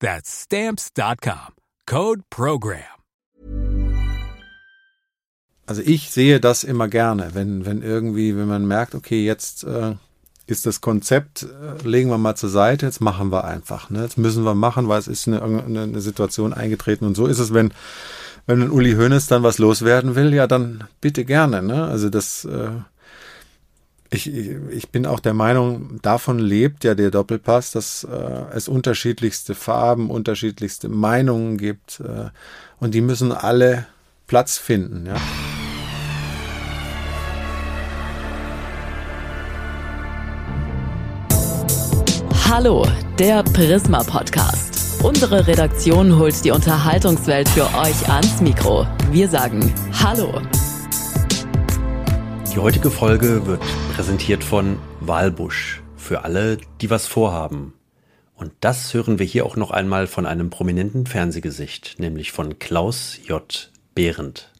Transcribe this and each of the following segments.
That's stamps.com. Code program. Also ich sehe das immer gerne, wenn, wenn irgendwie, wenn man merkt, okay, jetzt äh, ist das Konzept, äh, legen wir mal zur Seite, jetzt machen wir einfach. Ne? Jetzt müssen wir machen, weil es ist eine, eine, Situation eingetreten. Und so ist es, wenn, wenn ein Uli Hoeneß dann was loswerden will, ja, dann bitte gerne. Ne? Also das, äh, ich, ich bin auch der Meinung, davon lebt ja der Doppelpass, dass äh, es unterschiedlichste Farben, unterschiedlichste Meinungen gibt äh, und die müssen alle Platz finden. Ja. Hallo, der Prisma Podcast. Unsere Redaktion holt die Unterhaltungswelt für euch ans Mikro. Wir sagen Hallo. Die heutige Folge wird präsentiert von Walbusch. Für alle, die was vorhaben. Und das hören wir hier auch noch einmal von einem prominenten Fernsehgesicht, nämlich von Klaus J. Behrendt.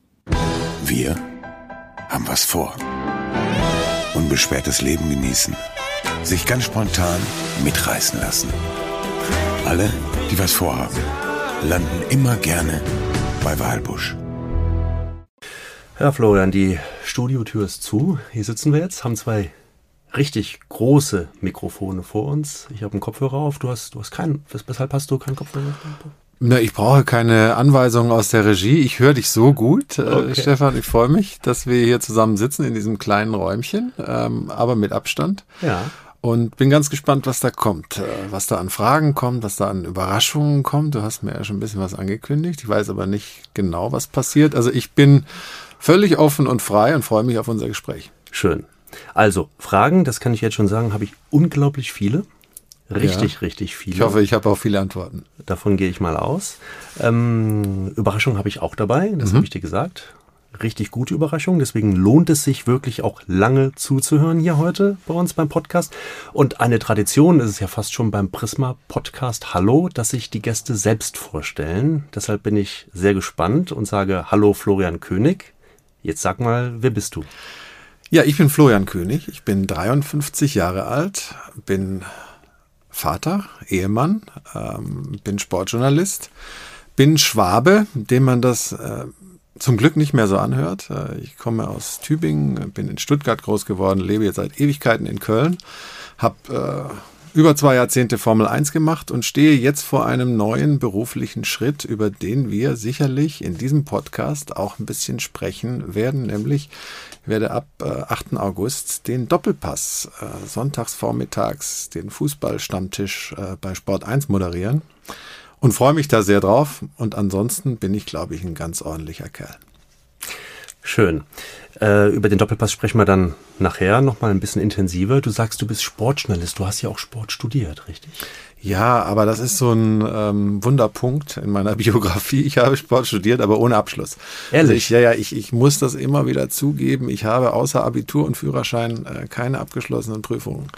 Wir haben was vor. Unbeschwertes Leben genießen. Sich ganz spontan mitreißen lassen. Alle, die was vorhaben, landen immer gerne bei Walbusch. Ja, Florian, die Studiotür ist zu. Hier sitzen wir jetzt, haben zwei richtig große Mikrofone vor uns. Ich habe einen Kopfhörer auf. Du hast, du hast keinen. Weshalb hast du keinen Kopfhörer? Na, ich brauche keine Anweisungen aus der Regie. Ich höre dich so gut, äh, okay. äh, Stefan. Ich freue mich, dass wir hier zusammen sitzen in diesem kleinen Räumchen, ähm, aber mit Abstand. Ja. Und bin ganz gespannt, was da kommt, äh, was da an Fragen kommt, was da an Überraschungen kommt. Du hast mir ja schon ein bisschen was angekündigt. Ich weiß aber nicht genau, was passiert. Also ich bin völlig offen und frei und freue mich auf unser Gespräch. Schön. Also, Fragen, das kann ich jetzt schon sagen, habe ich unglaublich viele. Richtig, ja. richtig viele. Ich hoffe, ich habe auch viele Antworten. Davon gehe ich mal aus. Ähm, Überraschung habe ich auch dabei, das mhm. habe ich dir gesagt. Richtig gute Überraschung, deswegen lohnt es sich wirklich auch lange zuzuhören hier heute bei uns beim Podcast. Und eine Tradition ist es ja fast schon beim Prisma Podcast Hallo, dass sich die Gäste selbst vorstellen. Deshalb bin ich sehr gespannt und sage Hallo Florian König. Jetzt sag mal, wer bist du? Ja, ich bin Florian König. Ich bin 53 Jahre alt, bin Vater, Ehemann, ähm, bin Sportjournalist, bin Schwabe, dem man das äh, zum Glück nicht mehr so anhört. Äh, ich komme aus Tübingen, bin in Stuttgart groß geworden, lebe jetzt seit Ewigkeiten in Köln, habe äh, über zwei Jahrzehnte Formel 1 gemacht und stehe jetzt vor einem neuen beruflichen Schritt, über den wir sicherlich in diesem Podcast auch ein bisschen sprechen werden, nämlich ich werde ab äh, 8. August den Doppelpass äh, sonntags vormittags den Fußballstammtisch äh, bei Sport 1 moderieren und freue mich da sehr drauf und ansonsten bin ich glaube ich ein ganz ordentlicher Kerl. Schön. Äh, über den Doppelpass sprechen wir dann nachher nochmal ein bisschen intensiver. Du sagst, du bist Sportjournalist. Du hast ja auch Sport studiert, richtig? Ja, aber das ist so ein ähm, Wunderpunkt in meiner Biografie. Ich habe Sport studiert, aber ohne Abschluss. Ehrlich? Also ich, ja, ja, ich, ich muss das immer wieder zugeben. Ich habe außer Abitur und Führerschein äh, keine abgeschlossenen Prüfungen.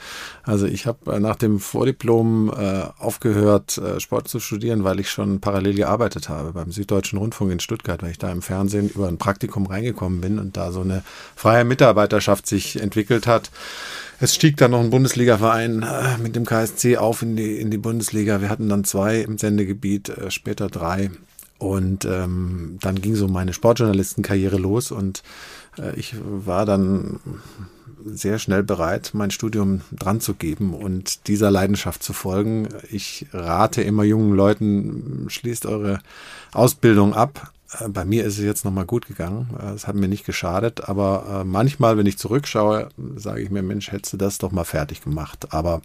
Also ich habe äh, nach dem Vordiplom äh, aufgehört, äh, Sport zu studieren, weil ich schon parallel gearbeitet habe beim Süddeutschen Rundfunk in Stuttgart, weil ich da im Fernsehen über ein Praktikum reingekommen bin und da so eine freie Mitarbeiterschaft sich entwickelt hat. Es stieg dann noch ein Bundesligaverein äh, mit dem KSC auf in die, in die Bundesliga. Wir hatten dann zwei im Sendegebiet, äh, später drei. Und ähm, dann ging so meine Sportjournalistenkarriere los und äh, ich war dann sehr schnell bereit, mein Studium dran zu geben und dieser Leidenschaft zu folgen. Ich rate immer jungen Leuten, schließt eure Ausbildung ab, bei mir ist es jetzt nochmal gut gegangen. Äh, es hat mir nicht geschadet, aber äh, manchmal, wenn ich zurückschaue, sage ich mir, Mensch, hättest du das doch mal fertig gemacht. Aber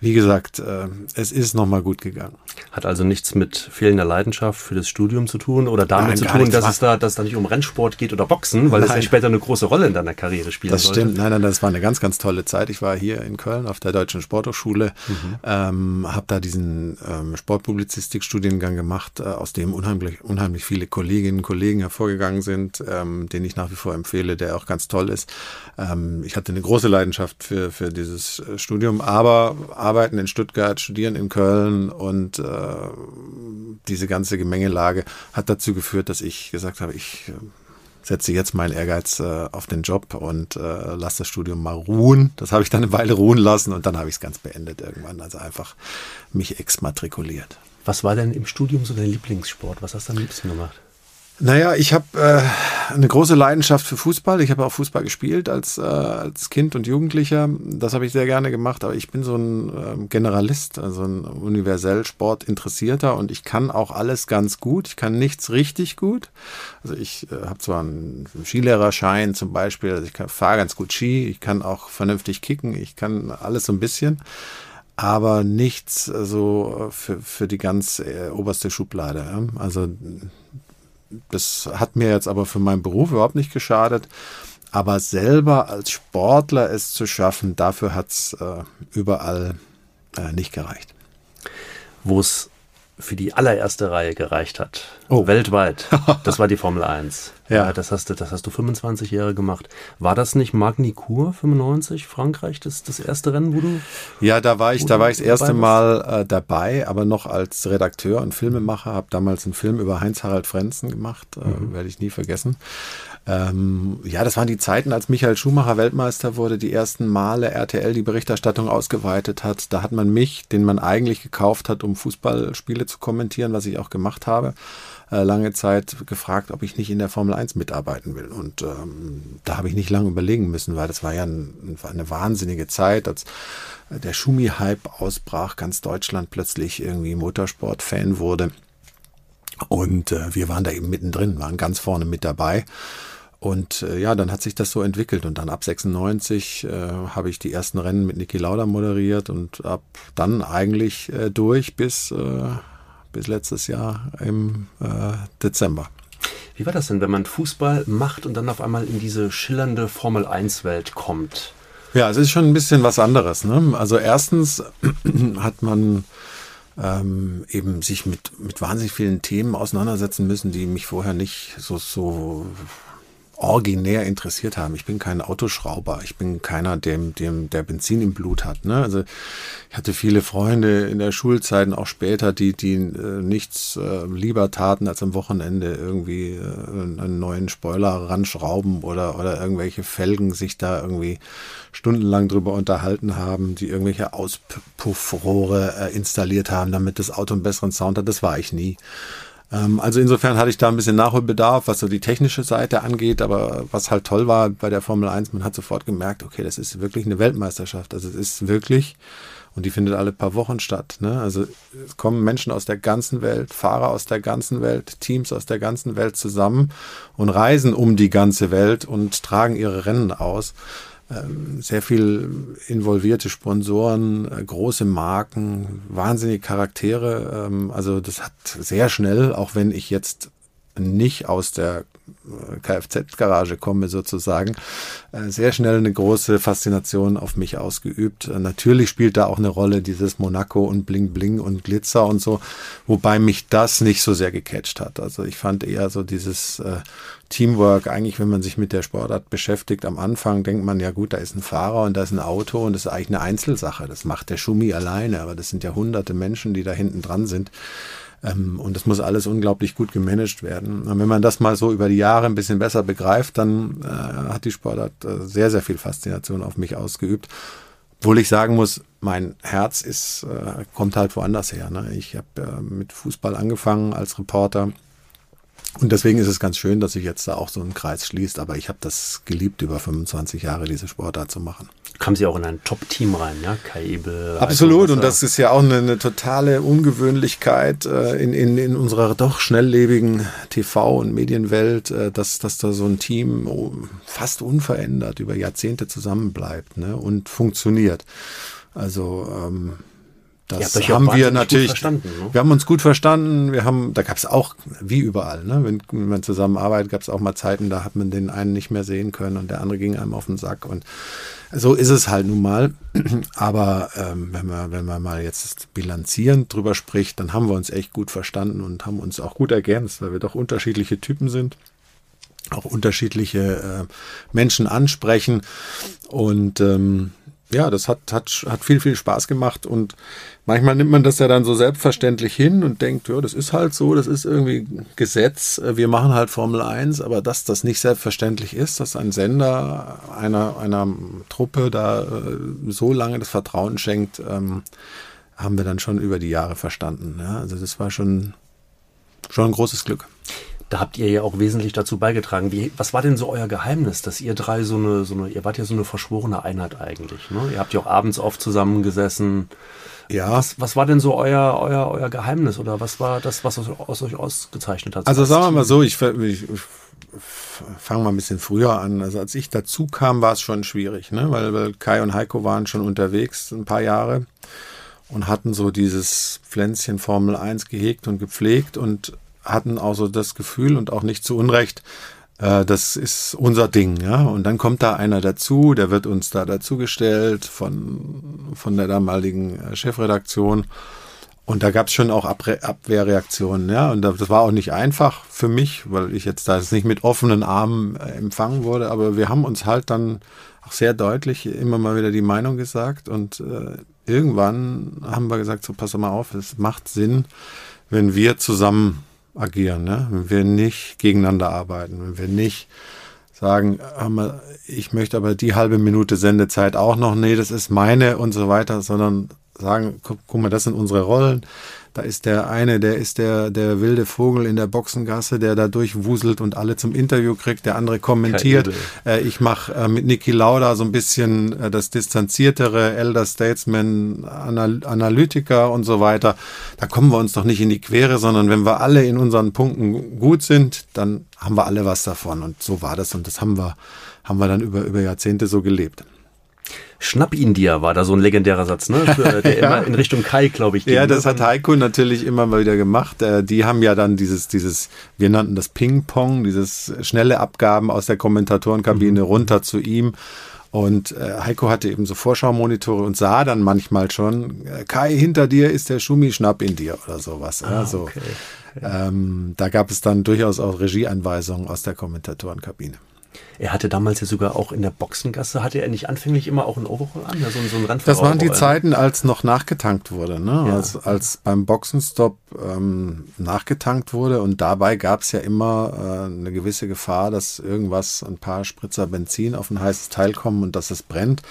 wie gesagt, äh, es ist nochmal gut gegangen. Hat also nichts mit fehlender Leidenschaft für das Studium zu tun oder damit Nein, zu tun, dass es da, dass da nicht um Rennsport geht oder Boxen, weil das ja Nein. später eine große Rolle in deiner Karriere spielen Das sollte. stimmt. Nein, nein, das war eine ganz, ganz tolle Zeit. Ich war hier in Köln auf der Deutschen Sporthochschule, ähm, habe da diesen ähm, Sportpublizistik-Studiengang gemacht, äh, aus dem unheimlich, unheimlich viele Kolleginnen und Kollegen hervorgegangen sind, ähm, den ich nach wie vor empfehle, der auch ganz toll ist. Ähm, ich hatte eine große Leidenschaft für, für dieses äh, Studium, aber arbeiten in Stuttgart, studieren in Köln und äh, diese ganze Gemengelage hat dazu geführt, dass ich gesagt habe, ich äh, setze jetzt meinen Ehrgeiz äh, auf den Job und äh, lasse das Studium mal ruhen. Das habe ich dann eine Weile ruhen lassen und dann habe ich es ganz beendet irgendwann. Also einfach mich exmatrikuliert. Was war denn im Studium so dein Lieblingssport? Was hast du am liebsten gemacht? Naja, ich habe äh, eine große Leidenschaft für Fußball. Ich habe auch Fußball gespielt als, äh, als Kind und Jugendlicher. Das habe ich sehr gerne gemacht, aber ich bin so ein ähm, Generalist, also ein universell Sportinteressierter und ich kann auch alles ganz gut. Ich kann nichts richtig gut. Also ich äh, habe zwar einen Skilehrerschein zum Beispiel, also ich fahre ganz gut Ski, ich kann auch vernünftig kicken, ich kann alles so ein bisschen aber nichts äh, so für, für die ganz äh, oberste Schublade. Ja? Also das hat mir jetzt aber für meinen Beruf überhaupt nicht geschadet. Aber selber als Sportler es zu schaffen, dafür hat es äh, überall äh, nicht gereicht. Wo es für die allererste Reihe gereicht hat. Oh. Weltweit. Das war die Formel 1. Ja. das hast du, das hast du 25 Jahre gemacht. War das nicht Magny-Cours 95, Frankreich, das, das erste Rennen, wo du Ja, da war ich, da war ich das erste Mal äh, dabei, aber noch als Redakteur und Filmemacher. Habe damals einen Film über Heinz-Harald Frenzen gemacht, äh, werde ich nie vergessen. Ähm, ja, das waren die Zeiten, als Michael Schumacher Weltmeister wurde, die ersten Male RTL die Berichterstattung ausgeweitet hat. Da hat man mich, den man eigentlich gekauft hat, um Fußballspiele zu kommentieren, was ich auch gemacht habe, äh, lange Zeit gefragt, ob ich nicht in der Formel 1 mitarbeiten will. Und ähm, da habe ich nicht lange überlegen müssen, weil das war ja ein, eine wahnsinnige Zeit, als der Schumi-Hype ausbrach, ganz Deutschland plötzlich irgendwie Motorsport-Fan wurde. Und äh, wir waren da eben mittendrin, waren ganz vorne mit dabei. Und äh, ja, dann hat sich das so entwickelt. Und dann ab 96 äh, habe ich die ersten Rennen mit Niki Lauda moderiert und ab dann eigentlich äh, durch bis, äh, bis letztes Jahr im äh, Dezember. Wie war das denn, wenn man Fußball macht und dann auf einmal in diese schillernde Formel 1-Welt kommt? Ja, es ist schon ein bisschen was anderes. Ne? Also erstens hat man ähm, eben sich mit, mit wahnsinnig vielen Themen auseinandersetzen müssen, die mich vorher nicht so, so originär interessiert haben. Ich bin kein Autoschrauber. Ich bin keiner, dem, dem, der Benzin im Blut hat. Ne? Also ich hatte viele Freunde in der Schulzeit und auch später, die, die äh, nichts äh, lieber taten, als am Wochenende irgendwie äh, einen neuen Spoiler ranschrauben oder, oder irgendwelche Felgen sich da irgendwie stundenlang drüber unterhalten haben, die irgendwelche Auspuffrohre äh, installiert haben, damit das Auto einen besseren Sound hat. Das war ich nie. Ähm, Also insofern hatte ich da ein bisschen Nachholbedarf, was so die technische Seite angeht, aber was halt toll war bei der Formel 1, man hat sofort gemerkt, okay, das ist wirklich eine Weltmeisterschaft. Also es ist wirklich, und die findet alle paar Wochen statt. Ne? Also es kommen Menschen aus der ganzen Welt, Fahrer aus der ganzen Welt, Teams aus der ganzen Welt zusammen und reisen um die ganze Welt und tragen ihre Rennen aus sehr viel involvierte Sponsoren, äh, große Marken, wahnsinnige Charaktere. ähm, Also das hat sehr schnell, auch wenn ich jetzt nicht aus der Kfz-Garage komme sozusagen, äh, sehr schnell eine große Faszination auf mich ausgeübt. Äh, Natürlich spielt da auch eine Rolle dieses Monaco und Bling Bling und Glitzer und so, wobei mich das nicht so sehr gecatcht hat. Also ich fand eher so dieses äh, Teamwork, eigentlich wenn man sich mit der Sportart beschäftigt, am Anfang denkt man, ja gut, da ist ein Fahrer und da ist ein Auto und das ist eigentlich eine Einzelsache. Das macht der Schumi alleine, aber das sind ja hunderte Menschen, die da hinten dran sind. Ähm, und das muss alles unglaublich gut gemanagt werden. Und wenn man das mal so über die Jahre ein bisschen besser begreift, dann äh, hat die Sportart äh, sehr, sehr viel Faszination auf mich ausgeübt. Obwohl ich sagen muss, mein Herz ist, äh, kommt halt woanders her. Ne? Ich habe äh, mit Fußball angefangen als Reporter. Und deswegen ist es ganz schön, dass sich jetzt da auch so ein Kreis schließt. Aber ich habe das geliebt, über 25 Jahre diese Sportart zu machen. Kam sie auch in ein Top-Team rein, ja? Kai Ebel. Absolut, und das ist ja auch eine, eine totale Ungewöhnlichkeit äh, in, in, in unserer doch schnelllebigen TV- und Medienwelt, äh, dass, dass da so ein Team oh, fast unverändert über Jahrzehnte zusammenbleibt ne, und funktioniert. Also ähm, das haben wir natürlich. Ne? Wir haben uns gut verstanden. Wir haben, da gab es auch, wie überall, ne? wenn, wenn man zusammenarbeitet, gab es auch mal Zeiten, da hat man den einen nicht mehr sehen können und der andere ging einem auf den Sack. Und so ist es halt nun mal. Aber ähm, wenn man, wenn man mal jetzt bilanzierend drüber spricht, dann haben wir uns echt gut verstanden und haben uns auch gut ergänzt, weil wir doch unterschiedliche Typen sind auch unterschiedliche äh, Menschen ansprechen und ähm, ja, das hat, hat, hat viel, viel Spaß gemacht und manchmal nimmt man das ja dann so selbstverständlich hin und denkt, ja, das ist halt so, das ist irgendwie Gesetz, wir machen halt Formel 1, aber dass das nicht selbstverständlich ist, dass ein Sender einer, einer Truppe da äh, so lange das Vertrauen schenkt, ähm, haben wir dann schon über die Jahre verstanden. Ja? Also das war schon, schon ein großes Glück. Da habt ihr ja auch wesentlich dazu beigetragen. Wie, was war denn so euer Geheimnis, dass ihr drei so eine, so eine, ihr wart ja so eine verschworene Einheit eigentlich, ne? Ihr habt ja auch abends oft zusammengesessen. Ja. Was, was war denn so euer, euer, euer Geheimnis oder was war das, was aus euch ausgezeichnet hat? Also sagen wir mal so, ich, ich, ich fange mal ein bisschen früher an. Also als ich dazu kam, war es schon schwierig, ne? weil, weil Kai und Heiko waren schon unterwegs ein paar Jahre und hatten so dieses Pflänzchen Formel 1 gehegt und gepflegt und hatten auch so das Gefühl und auch nicht zu Unrecht, äh, das ist unser Ding, ja. Und dann kommt da einer dazu, der wird uns da dazugestellt von, von der damaligen äh, Chefredaktion. Und da gab es schon auch Abre Abwehrreaktionen, ja. Und das war auch nicht einfach für mich, weil ich jetzt da jetzt nicht mit offenen Armen äh, empfangen wurde. Aber wir haben uns halt dann auch sehr deutlich immer mal wieder die Meinung gesagt. Und äh, irgendwann haben wir gesagt, so pass mal auf, es macht Sinn, wenn wir zusammen agieren, ne? wenn wir nicht gegeneinander arbeiten, wenn wir nicht sagen, ich möchte aber die halbe Minute Sendezeit auch noch, nee, das ist meine und so weiter, sondern sagen, guck, guck mal, das sind unsere Rollen, da ist der eine, der ist der, der wilde Vogel in der Boxengasse, der da durchwuselt und alle zum Interview kriegt. Der andere kommentiert. Äh, ich mache äh, mit Niki Lauda so ein bisschen äh, das distanziertere Elder Statesman, Anal Analytiker und so weiter. Da kommen wir uns doch nicht in die Quere, sondern wenn wir alle in unseren Punkten gut sind, dann haben wir alle was davon. Und so war das. Und das haben wir, haben wir dann über, über Jahrzehnte so gelebt. Schnapp ihn dir, war da so ein legendärer Satz, ne? Für, der ja. immer in Richtung Kai, glaube ich. Ja, das ne? hat Heiko natürlich immer mal wieder gemacht. Äh, die haben ja dann dieses, dieses, wir nannten das Ping-Pong, dieses schnelle Abgaben aus der Kommentatorenkabine mhm. runter zu ihm. Und äh, Heiko hatte eben so Vorschaumonitore und sah dann manchmal schon, äh, Kai, hinter dir ist der Schumi, schnapp ihn dir oder sowas. Ah, so. okay. ähm, da gab es dann durchaus auch Regieanweisungen aus der Kommentatorenkabine. Er hatte damals ja sogar auch in der Boxengasse, hatte er nicht anfänglich immer auch ein Overall an? Ja, so, so ein das waren die Zeiten, als noch nachgetankt wurde, ne? Ja. Als, als beim Boxenstopp ähm, nachgetankt wurde und dabei gab es ja immer äh, eine gewisse Gefahr, dass irgendwas, ein paar Spritzer Benzin auf ein heißes Teil kommen und dass es brennt.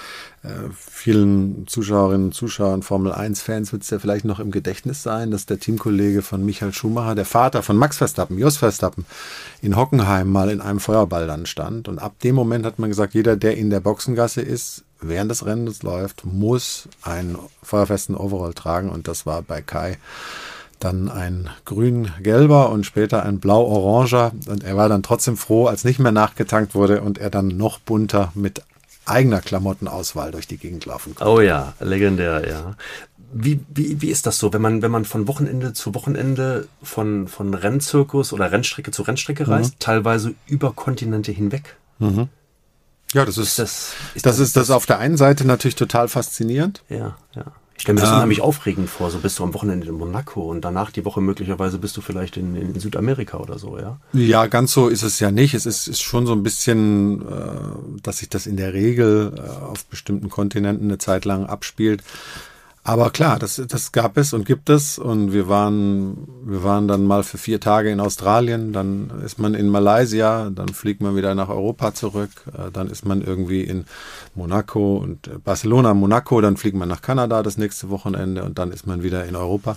Äh, vielen Zuschauerinnen und Zuschauern, Formel 1-Fans wird es ja vielleicht noch im Gedächtnis sein, dass der Teamkollege von Michael Schumacher, der Vater von Max Verstappen, Jos Verstappen, in Hockenheim mal in einem Feuerball dann stand. Und ab dem Moment hat man gesagt, jeder, der in der Boxengasse ist, während des Rennens läuft, muss einen feuerfesten Overall tragen. Und das war bei Kai dann ein grün-gelber und später ein blau-oranger. Und er war dann trotzdem froh, als nicht mehr nachgetankt wurde und er dann noch bunter mit eigener Klamottenauswahl durch die Gegend laufen konnte. Oh ja, legendär, ja. Wie, wie, wie ist das so, wenn man, wenn man von Wochenende zu Wochenende von, von Rennzirkus oder Rennstrecke zu Rennstrecke mhm. reist, teilweise über Kontinente hinweg? Mhm. Ja, das ist, ist das, ist das, das, ist das auf der einen Seite natürlich total faszinierend. Ja, ja. Ich stelle mir das ähm, unheimlich aufregend vor. So bist du am Wochenende in Monaco und danach die Woche möglicherweise bist du vielleicht in, in Südamerika oder so, ja? Ja, ganz so ist es ja nicht. Es ist, ist schon so ein bisschen, äh, dass sich das in der Regel äh, auf bestimmten Kontinenten eine Zeit lang abspielt. Aber klar, das, das gab es und gibt es. Und wir waren, wir waren dann mal für vier Tage in Australien, dann ist man in Malaysia, dann fliegt man wieder nach Europa zurück, äh, dann ist man irgendwie in Monaco und äh, Barcelona, Monaco, dann fliegt man nach Kanada das nächste Wochenende und dann ist man wieder in Europa.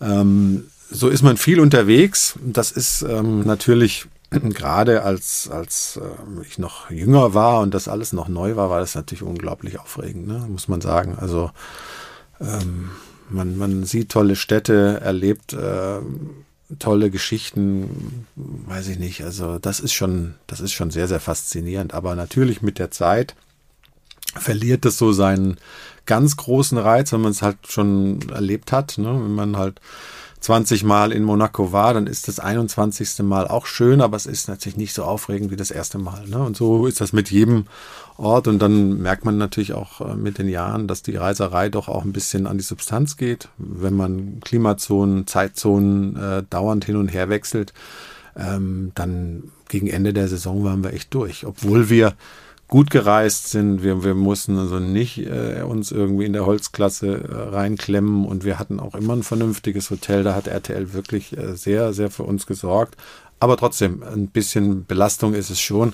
Ähm, so ist man viel unterwegs. Das ist ähm, natürlich gerade als, als äh, ich noch jünger war und das alles noch neu war, war das natürlich unglaublich aufregend, ne? muss man sagen. Also ähm, man, man sieht tolle Städte, erlebt äh, tolle Geschichten, weiß ich nicht. Also das ist schon, das ist schon sehr, sehr faszinierend. Aber natürlich mit der Zeit verliert es so seinen ganz großen Reiz, wenn man es halt schon erlebt hat. Ne? Wenn man halt 20 Mal in Monaco war, dann ist das 21. Mal auch schön, aber es ist natürlich nicht so aufregend wie das erste Mal. Ne? Und so ist das mit jedem Ort. Und dann merkt man natürlich auch äh, mit den Jahren, dass die Reiserei doch auch ein bisschen an die Substanz geht. Wenn man Klimazonen, Zeitzonen äh, dauernd hin und her wechselt, ähm, dann gegen Ende der Saison waren wir echt durch. Obwohl wir gut gereist sind. Wir, wir mussten also nicht äh, uns irgendwie in der Holzklasse äh, reinklemmen und wir hatten auch immer ein vernünftiges Hotel. Da hat RTL wirklich äh, sehr, sehr für uns gesorgt. Aber trotzdem, ein bisschen Belastung ist es schon.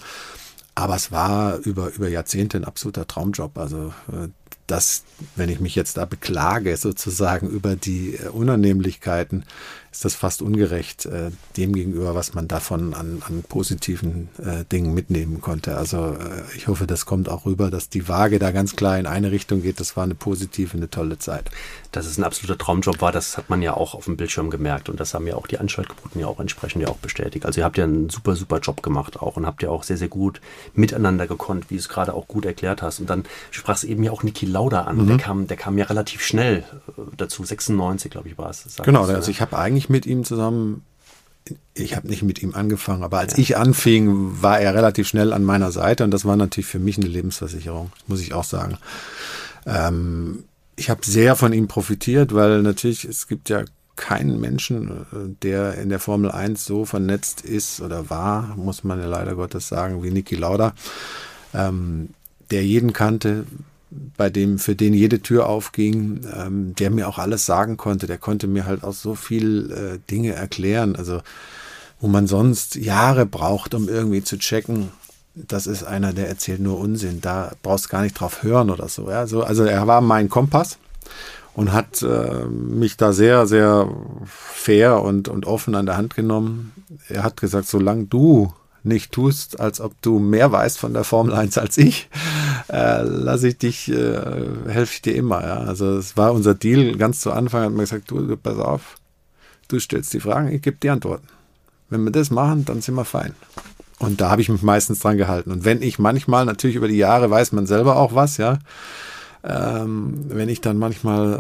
Aber es war über, über Jahrzehnte ein absoluter Traumjob. Also äh, das, wenn ich mich jetzt da beklage, sozusagen über die äh, Unannehmlichkeiten, ist das fast ungerecht äh, dem gegenüber, was man davon an, an positiven äh, Dingen mitnehmen konnte. Also äh, ich hoffe, das kommt auch rüber, dass die Waage da ganz klar in eine Richtung geht. Das war eine positive, eine tolle Zeit. Dass es ein absoluter Traumjob war, das hat man ja auch auf dem Bildschirm gemerkt und das haben ja auch die Anschaltquoten ja auch entsprechend ja auch bestätigt. Also ihr habt ja einen super, super Job gemacht auch und habt ja auch sehr, sehr gut miteinander gekonnt, wie du es gerade auch gut erklärt hast. Und dann sprach es eben ja auch Niki Lauda an. Mhm. Der, kam, der kam ja relativ schnell äh, dazu, 96 glaube ich war es. Genau, also ich habe eigentlich mit ihm zusammen, ich habe nicht mit ihm angefangen, aber als ja. ich anfing, war er relativ schnell an meiner Seite und das war natürlich für mich eine Lebensversicherung, muss ich auch sagen. Ähm, ich habe sehr von ihm profitiert, weil natürlich es gibt ja keinen Menschen, äh, der in der Formel 1 so vernetzt ist oder war, muss man ja leider Gottes sagen, wie Niki Lauda, ähm, der jeden kannte, bei dem, für den jede Tür aufging, ähm, der mir auch alles sagen konnte. Der konnte mir halt auch so viel äh, Dinge erklären. Also, wo man sonst Jahre braucht, um irgendwie zu checken, das ist einer, der erzählt nur Unsinn. Da brauchst du gar nicht drauf hören oder so. Ja? so also er war mein Kompass und hat äh, mich da sehr, sehr fair und, und offen an der Hand genommen. Er hat gesagt, solange du nicht tust, als ob du mehr weißt von der Formel 1 als ich, äh, lasse ich dich, äh, helfe ich dir immer. Ja? Also es war unser Deal ganz zu Anfang, hat man gesagt, du, pass auf, du stellst die Fragen, ich gebe die Antworten. Wenn wir das machen, dann sind wir fein. Und da habe ich mich meistens dran gehalten. Und wenn ich manchmal, natürlich über die Jahre weiß man selber auch was, ja, ähm, wenn ich dann manchmal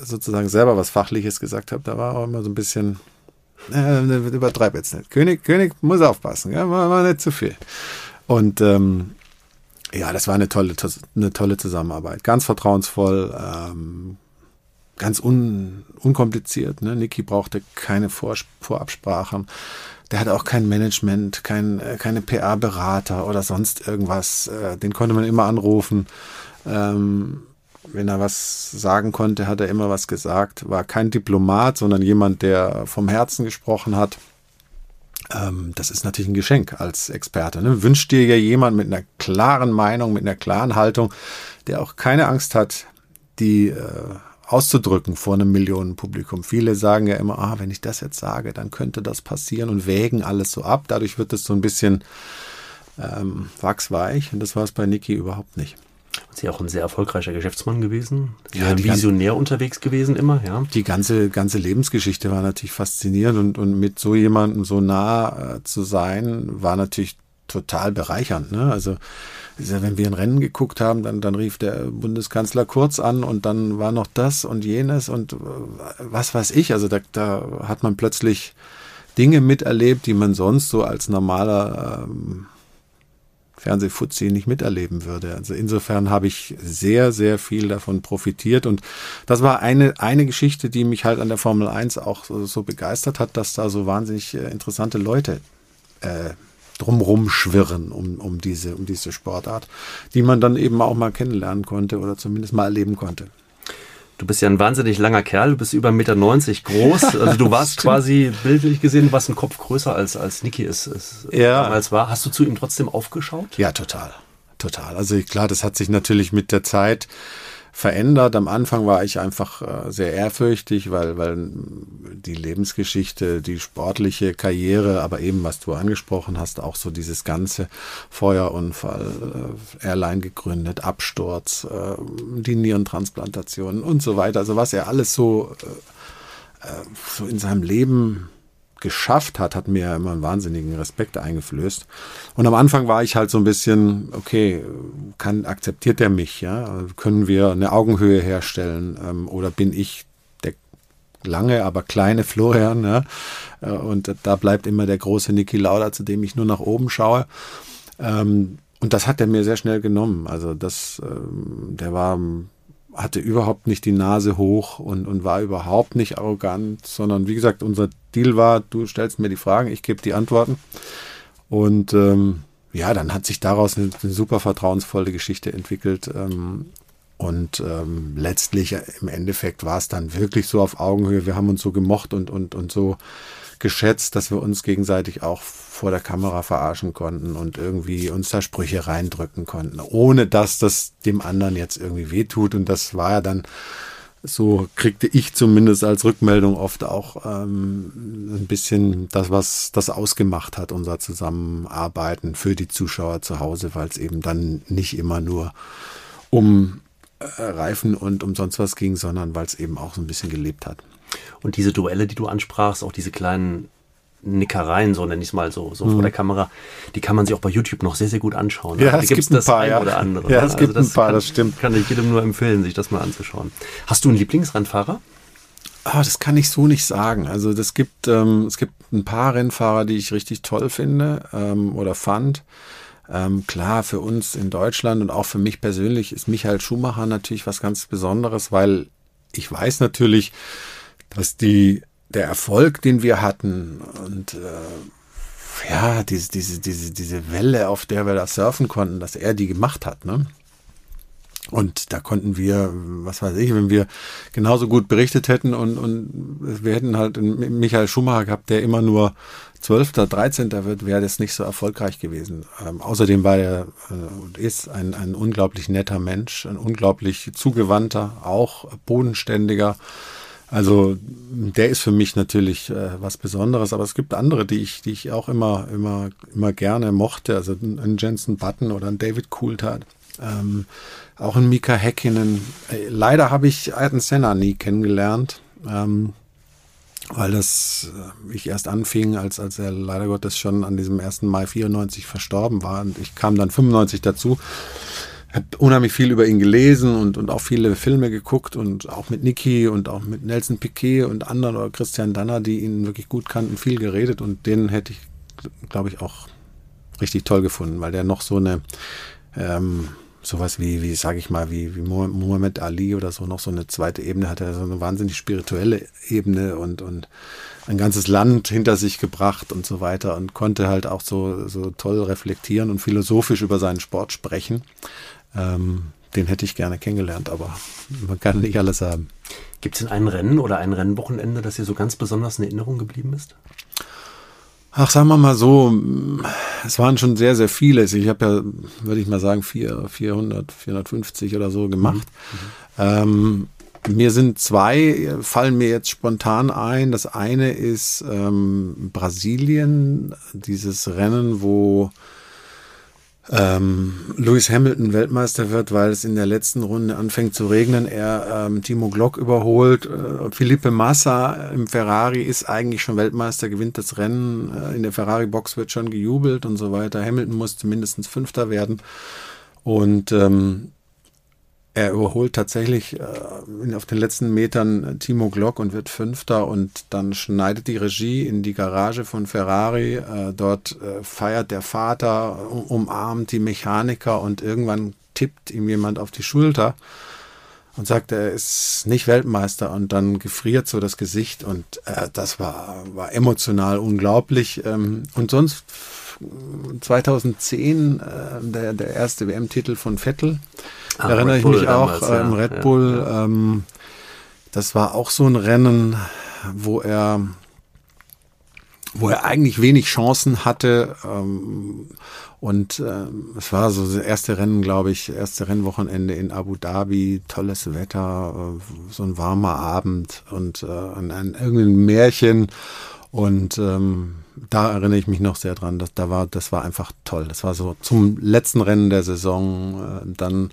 äh, sozusagen selber was Fachliches gesagt habe, da war auch immer so ein bisschen, äh, übertreib jetzt nicht. König, König muss aufpassen, ja, war, war nicht zu viel. Und ähm, ja, das war eine tolle, eine tolle Zusammenarbeit. Ganz vertrauensvoll, ähm, ganz un, unkompliziert. Ne? Niki brauchte keine Vor Vorabsprachen. Der hatte auch kein Management, kein, äh, keine PA-Berater oder sonst irgendwas. Äh, den konnte man immer anrufen. Ähm, wenn er was sagen konnte, hat er immer was gesagt. War kein Diplomat, sondern jemand, der vom Herzen gesprochen hat. Ähm, das ist natürlich ein Geschenk als Experte. Ne? Wünscht dir ja jemand mit einer klaren Meinung, mit einer klaren Haltung, der auch keine Angst hat, die äh, auszudrücken vor einem Millionenpublikum. Viele sagen ja immer, ah, wenn ich das jetzt sage, dann könnte das passieren und wägen alles so ab. Dadurch wird es so ein bisschen ähm, wachsweich und das war es bei Niki überhaupt nicht. Sie auch ein sehr erfolgreicher Geschäftsmann gewesen, ja, visionär unterwegs gewesen immer, ja. Die ganze, ganze Lebensgeschichte war natürlich faszinierend und, und mit so jemandem so nah äh, zu sein, war natürlich total bereichernd. Ne? Also wenn wir ein Rennen geguckt haben, dann, dann rief der Bundeskanzler Kurz an und dann war noch das und jenes und äh, was weiß ich. Also da, da hat man plötzlich Dinge miterlebt, die man sonst so als normaler ähm, Fernsehfuzzi nicht miterleben würde. Also insofern habe ich sehr, sehr viel davon profitiert und das war eine, eine Geschichte, die mich halt an der Formel 1 auch so, so begeistert hat, dass da so wahnsinnig äh, interessante Leute äh, drumrum schwirren um, um, diese, um diese Sportart, die man dann eben auch mal kennenlernen konnte oder zumindest mal erleben konnte. Du bist ja ein wahnsinnig langer Kerl, du bist über 1,90 Meter groß. Also du warst quasi bildlich gesehen, was ein Kopf größer als, als Niki es, es ja. damals war. Hast du zu ihm trotzdem aufgeschaut? Ja, total. Total. Also klar, das hat sich natürlich mit der Zeit verändert. Am Anfang war ich einfach äh, sehr ehrfürchtig, weil, weil die Lebensgeschichte, die sportliche Karriere, aber eben, was du angesprochen hast, auch so dieses ganze Feuerunfall, äh, Airline gegründet, Absturz, äh, die Nierentransplantationen und so weiter. Also was er alles so, äh, äh so in seinem Leben geschafft hat, hat mir immer einen wahnsinnigen Respekt eingeflößt. Und am Anfang war ich halt so ein bisschen, okay, kann, akzeptiert er mich, ja? Können wir eine Augenhöhe herstellen? Ähm, oder bin ich der lange, aber kleine Florian, ja? Äh, und da bleibt immer der große Niki Lauda, zu dem ich nur nach oben schaue. Ähm, und das hat er mir sehr schnell genommen. Also das, ähm, der war hatte überhaupt nicht die Nase hoch und, und war überhaupt nicht arrogant, sondern wie gesagt, unser Deal war, du stellst mir die Fragen, ich gebe die Antworten. Und ähm, ja, dann hat sich daraus eine, eine super vertrauensvolle Geschichte entwickelt. Ähm, und ähm, letztlich im Endeffekt war es dann wirklich so auf Augenhöhe. Wir haben uns so gemocht und, und, und so geschätzt, dass wir uns gegenseitig auch vor der Kamera verarschen konnten und irgendwie uns da Sprüche reindrücken konnten, ohne dass das dem anderen jetzt irgendwie wehtut. Und das war ja dann, so kriegte ich zumindest als Rückmeldung oft auch ähm, ein bisschen das, was das ausgemacht hat, unser Zusammenarbeiten für die Zuschauer zu Hause, weil es eben dann nicht immer nur um äh, Reifen und um sonst was ging, sondern weil es eben auch so ein bisschen gelebt hat. Und diese Duelle, die du ansprachst, auch diese kleinen Nickereien, so nenne ich es mal so, so mhm. vor der Kamera, die kann man sich auch bei YouTube noch sehr, sehr gut anschauen. Ja, es gibt ein paar, ja. oder andere. Ja, es gibt also ein paar, kann, das stimmt. Kann ich jedem nur empfehlen, sich das mal anzuschauen. Hast du einen Lieblingsrennfahrer? Ah, das kann ich so nicht sagen. Also das gibt, ähm, es gibt ein paar Rennfahrer, die ich richtig toll finde ähm, oder fand. Ähm, klar, für uns in Deutschland und auch für mich persönlich ist Michael Schumacher natürlich was ganz Besonderes, weil ich weiß natürlich, dass die der Erfolg, den wir hatten und äh, ja, diese, diese, diese, diese Welle, auf der wir da surfen konnten, dass er die gemacht hat, ne? Und da konnten wir, was weiß ich, wenn wir genauso gut berichtet hätten und, und wir hätten halt Michael Schumacher gehabt, der immer nur 12., 13. wird, wäre das nicht so erfolgreich gewesen. Ähm, außerdem war er äh, und ist ein, ein unglaublich netter Mensch, ein unglaublich zugewandter, auch bodenständiger, also der ist für mich natürlich äh, was Besonderes, aber es gibt andere, die ich, die ich auch immer, immer, immer gerne mochte. Also ein Jensen Button oder ein David Coulthard. Ähm, auch ein Mika Häkkinen. Äh, leider habe ich Ayrton Senna nie kennengelernt, ähm, weil das äh, ich erst anfing, als, als er leider Gottes schon an diesem 1. Mai 94 verstorben war. Und ich kam dann 95 dazu habe unheimlich viel über ihn gelesen und, und auch viele Filme geguckt und auch mit Niki und auch mit Nelson Piquet und anderen oder Christian Danner, die ihn wirklich gut kannten, viel geredet und den hätte ich, glaube ich, auch richtig toll gefunden, weil der noch so eine ähm, sowas wie, wie sage ich mal, wie, wie Muhammad Ali oder so noch so eine zweite Ebene hatte, so eine wahnsinnig spirituelle Ebene und, und ein ganzes Land hinter sich gebracht und so weiter und konnte halt auch so, so toll reflektieren und philosophisch über seinen Sport sprechen. Ähm, den hätte ich gerne kennengelernt, aber man kann nicht alles haben. Gibt es denn ein Rennen oder ein Rennwochenende, das dir so ganz besonders in Erinnerung geblieben ist? Ach, sagen wir mal so, es waren schon sehr, sehr viele. Ich habe ja, würde ich mal sagen, 400, 450 oder so gemacht. Mhm. Ähm, mir sind zwei, fallen mir jetzt spontan ein. Das eine ist ähm, Brasilien, dieses Rennen, wo ähm, Lewis Hamilton Weltmeister wird, weil es in der letzten Runde anfängt zu regnen. Er ähm, Timo Glock überholt. Äh, Felipe Massa im Ferrari ist eigentlich schon Weltmeister, gewinnt das Rennen. Äh, in der Ferrari-Box wird schon gejubelt und so weiter. Hamilton musste mindestens Fünfter werden. Und ähm, er überholt tatsächlich äh, auf den letzten Metern Timo Glock und wird Fünfter und dann schneidet die Regie in die Garage von Ferrari. Äh, dort äh, feiert der Vater, umarmt die Mechaniker und irgendwann tippt ihm jemand auf die Schulter und sagt, er ist nicht Weltmeister und dann gefriert so das Gesicht und äh, das war, war emotional unglaublich. Ähm, und sonst 2010 äh, der, der erste WM-Titel von Vettel Ah, erinnere ich mich damals, auch, ähm, Red Bull. Ja. Ähm, das war auch so ein Rennen, wo er wo er eigentlich wenig Chancen hatte. Ähm, und äh, es war so das erste Rennen, glaube ich, erste Rennwochenende in Abu Dhabi, tolles Wetter, äh, so ein warmer Abend und äh, an, an irgendein Märchen. Und ähm, da erinnere ich mich noch sehr dran. Das, da war, das war einfach toll. Das war so zum letzten Rennen der Saison. Äh, dann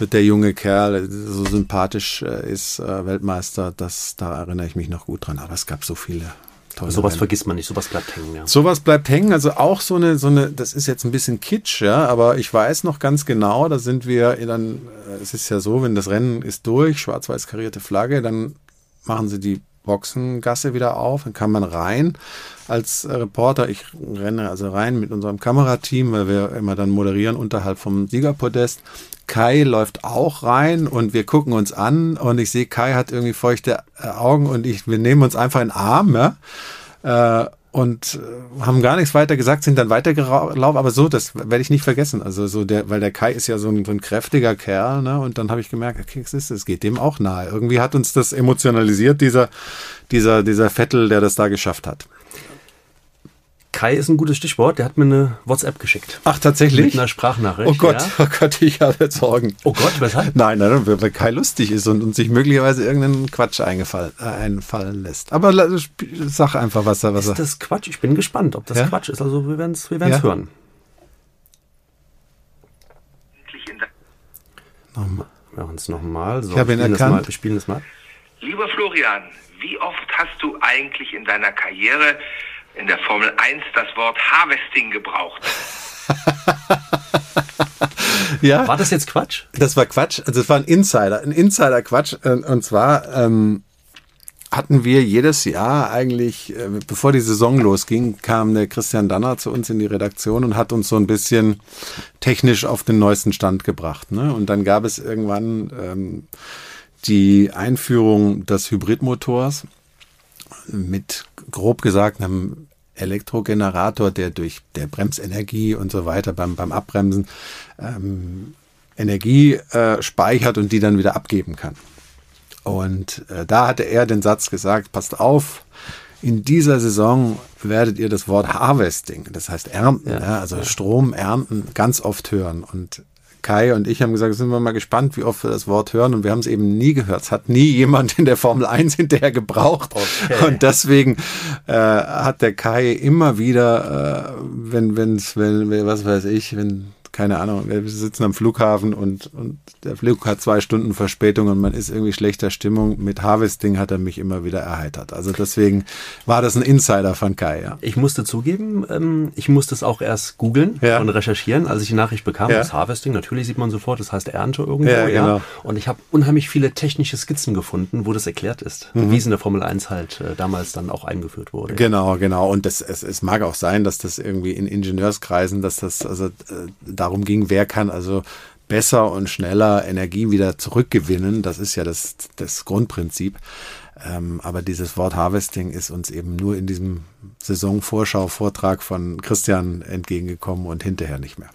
wird der junge Kerl, so sympathisch äh, ist, äh, Weltmeister. Das, da erinnere ich mich noch gut dran. Aber es gab so viele tolle Sowas Rennen. vergisst man nicht, sowas bleibt hängen, ja. Sowas bleibt hängen, also auch so eine, so eine, das ist jetzt ein bisschen kitsch, ja, aber ich weiß noch ganz genau, da sind wir dann, äh, es ist ja so, wenn das Rennen ist durch, schwarz-weiß karierte Flagge, dann machen sie die Boxengasse wieder auf, dann kann man rein als Reporter. Ich renne also rein mit unserem Kamerateam, weil wir immer dann moderieren unterhalb vom Siegerpodest. Kai läuft auch rein und wir gucken uns an und ich sehe, Kai hat irgendwie feuchte Augen und ich, wir nehmen uns einfach in den Arm, ja. Äh, und äh, haben gar nichts weiter gesagt, sind dann weitergelaufen, aber so, das werde ich nicht vergessen. Also so der, weil der Kai ist ja so ein, so ein kräftiger Kerl, ne? Und dann habe ich gemerkt, okay, es ist, es geht dem auch nahe. Irgendwie hat uns das emotionalisiert, dieser, dieser, dieser Vettel, der das da geschafft hat. Kai ist ein gutes Stichwort. Der hat mir eine WhatsApp geschickt. Ach, tatsächlich? Mit einer Sprachnachricht. Oh Gott, ja. oh Gott, ich habe Sorgen. Oh Gott, weshalb? Nein, nein, weil Kai lustig ist und, und sich möglicherweise irgendeinen Quatsch eingefallen, äh, einfallen lässt. Aber sag einfach, was er was Ist das Quatsch? Ich bin gespannt, ob das ja? Quatsch ist. Also wir werden es wir ja? hören. Nochmal. Wir machen es nochmal. So, ich habe ihn erkannt. Mal, wir spielen das mal. Lieber Florian, wie oft hast du eigentlich in deiner Karriere in der Formel 1 das Wort Harvesting gebraucht. ja. War das jetzt Quatsch? Das war Quatsch. Also es war ein Insider, ein Insider-Quatsch. Und zwar ähm, hatten wir jedes Jahr eigentlich, äh, bevor die Saison losging, kam der Christian Danner zu uns in die Redaktion und hat uns so ein bisschen technisch auf den neuesten Stand gebracht. Ne? Und dann gab es irgendwann ähm, die Einführung des Hybridmotors mit grob gesagt einem Elektrogenerator, der durch der Bremsenergie und so weiter beim, beim Abbremsen ähm, Energie äh, speichert und die dann wieder abgeben kann. Und äh, da hatte er den Satz gesagt, passt auf, in dieser Saison werdet ihr das Wort Harvesting, das heißt Ernten, ja, ja, also ja. Strom ernten, ganz oft hören. Und Kai und ich haben gesagt, sind wir mal gespannt, wie oft wir das Wort hören. Und wir haben es eben nie gehört. Es hat nie jemand in der Formel 1 hinterher gebraucht. Okay. Und deswegen äh, hat der Kai immer wieder, äh, wenn, wenn's, wenn, was weiß ich, wenn keine Ahnung, wir sitzen am Flughafen und, und der Flug hat zwei Stunden Verspätung und man ist irgendwie schlechter Stimmung. Mit Harvesting hat er mich immer wieder erheitert. Also deswegen war das ein Insider von Kai, ja. Ich musste zugeben, ähm, ich musste es auch erst googeln ja. und recherchieren, als ich die Nachricht bekam. Ja. Das Harvesting, natürlich sieht man sofort, das heißt Ernte irgendwo, ja. Genau. ja. Und ich habe unheimlich viele technische Skizzen gefunden, wo das erklärt ist, mhm. wie es in der Formel 1 halt äh, damals dann auch eingeführt wurde. Genau, genau. Und das, es, es mag auch sein, dass das irgendwie in Ingenieurskreisen, dass das, also äh, darum ging, wer kann also besser und schneller Energie wieder zurückgewinnen. Das ist ja das, das Grundprinzip. Ähm, aber dieses Wort Harvesting ist uns eben nur in diesem Saisonvorschau-Vortrag von Christian entgegengekommen und hinterher nicht mehr.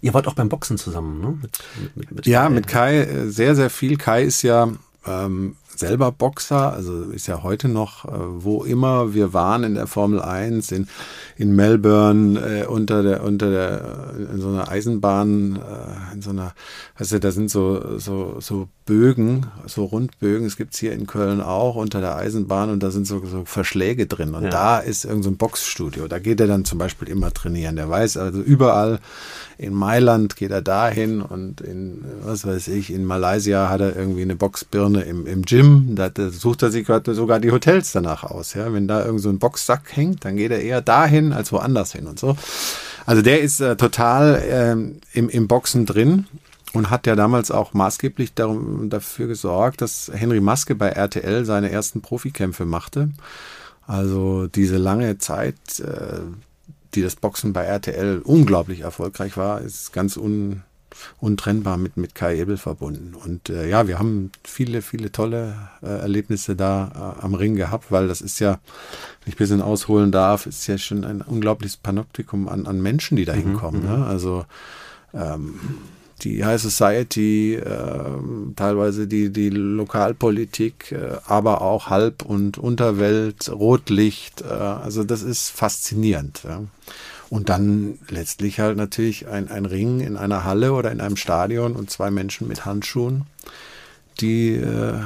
Ihr wart auch beim Boxen zusammen, ne? Mit, mit, mit ja, mit Kai äh, sehr, sehr viel. Kai ist ja ähm, selber Boxer, also ist ja heute noch, äh, wo immer wir waren in der Formel 1, in, in Melbourne, äh, unter der, unter der, in so einer Eisenbahn, äh, in so einer, weißt du, da sind so, so, so Bögen, so Rundbögen, es gibt's hier in Köln auch unter der Eisenbahn und da sind so, so Verschläge drin und ja. da ist irgendein so Boxstudio, da geht er dann zum Beispiel immer trainieren, der weiß also überall, in Mailand geht er dahin und in, was weiß ich, in Malaysia hat er irgendwie eine Boxbirne im, im Gym. Da, da sucht er sich sogar die Hotels danach aus. Ja? Wenn da irgend so ein Boxsack hängt, dann geht er eher dahin als woanders hin und so. Also der ist äh, total ähm, im, im Boxen drin und hat ja damals auch maßgeblich darum, dafür gesorgt, dass Henry Maske bei RTL seine ersten Profikämpfe machte. Also diese lange Zeit, äh, die das Boxen bei RTL unglaublich erfolgreich war, ist ganz un, untrennbar mit, mit Kai Ebel verbunden. Und äh, ja, wir haben viele, viele tolle äh, Erlebnisse da äh, am Ring gehabt, weil das ist ja, wenn ich ein bisschen ausholen darf, ist ja schon ein unglaubliches Panoptikum an, an Menschen, die da mhm, hinkommen. Mhm, ne? Also ähm, die High Society, äh, teilweise die, die Lokalpolitik, äh, aber auch Halb- und Unterwelt, Rotlicht. Äh, also das ist faszinierend. Ja. Und dann letztlich halt natürlich ein, ein Ring in einer Halle oder in einem Stadion und zwei Menschen mit Handschuhen, die äh,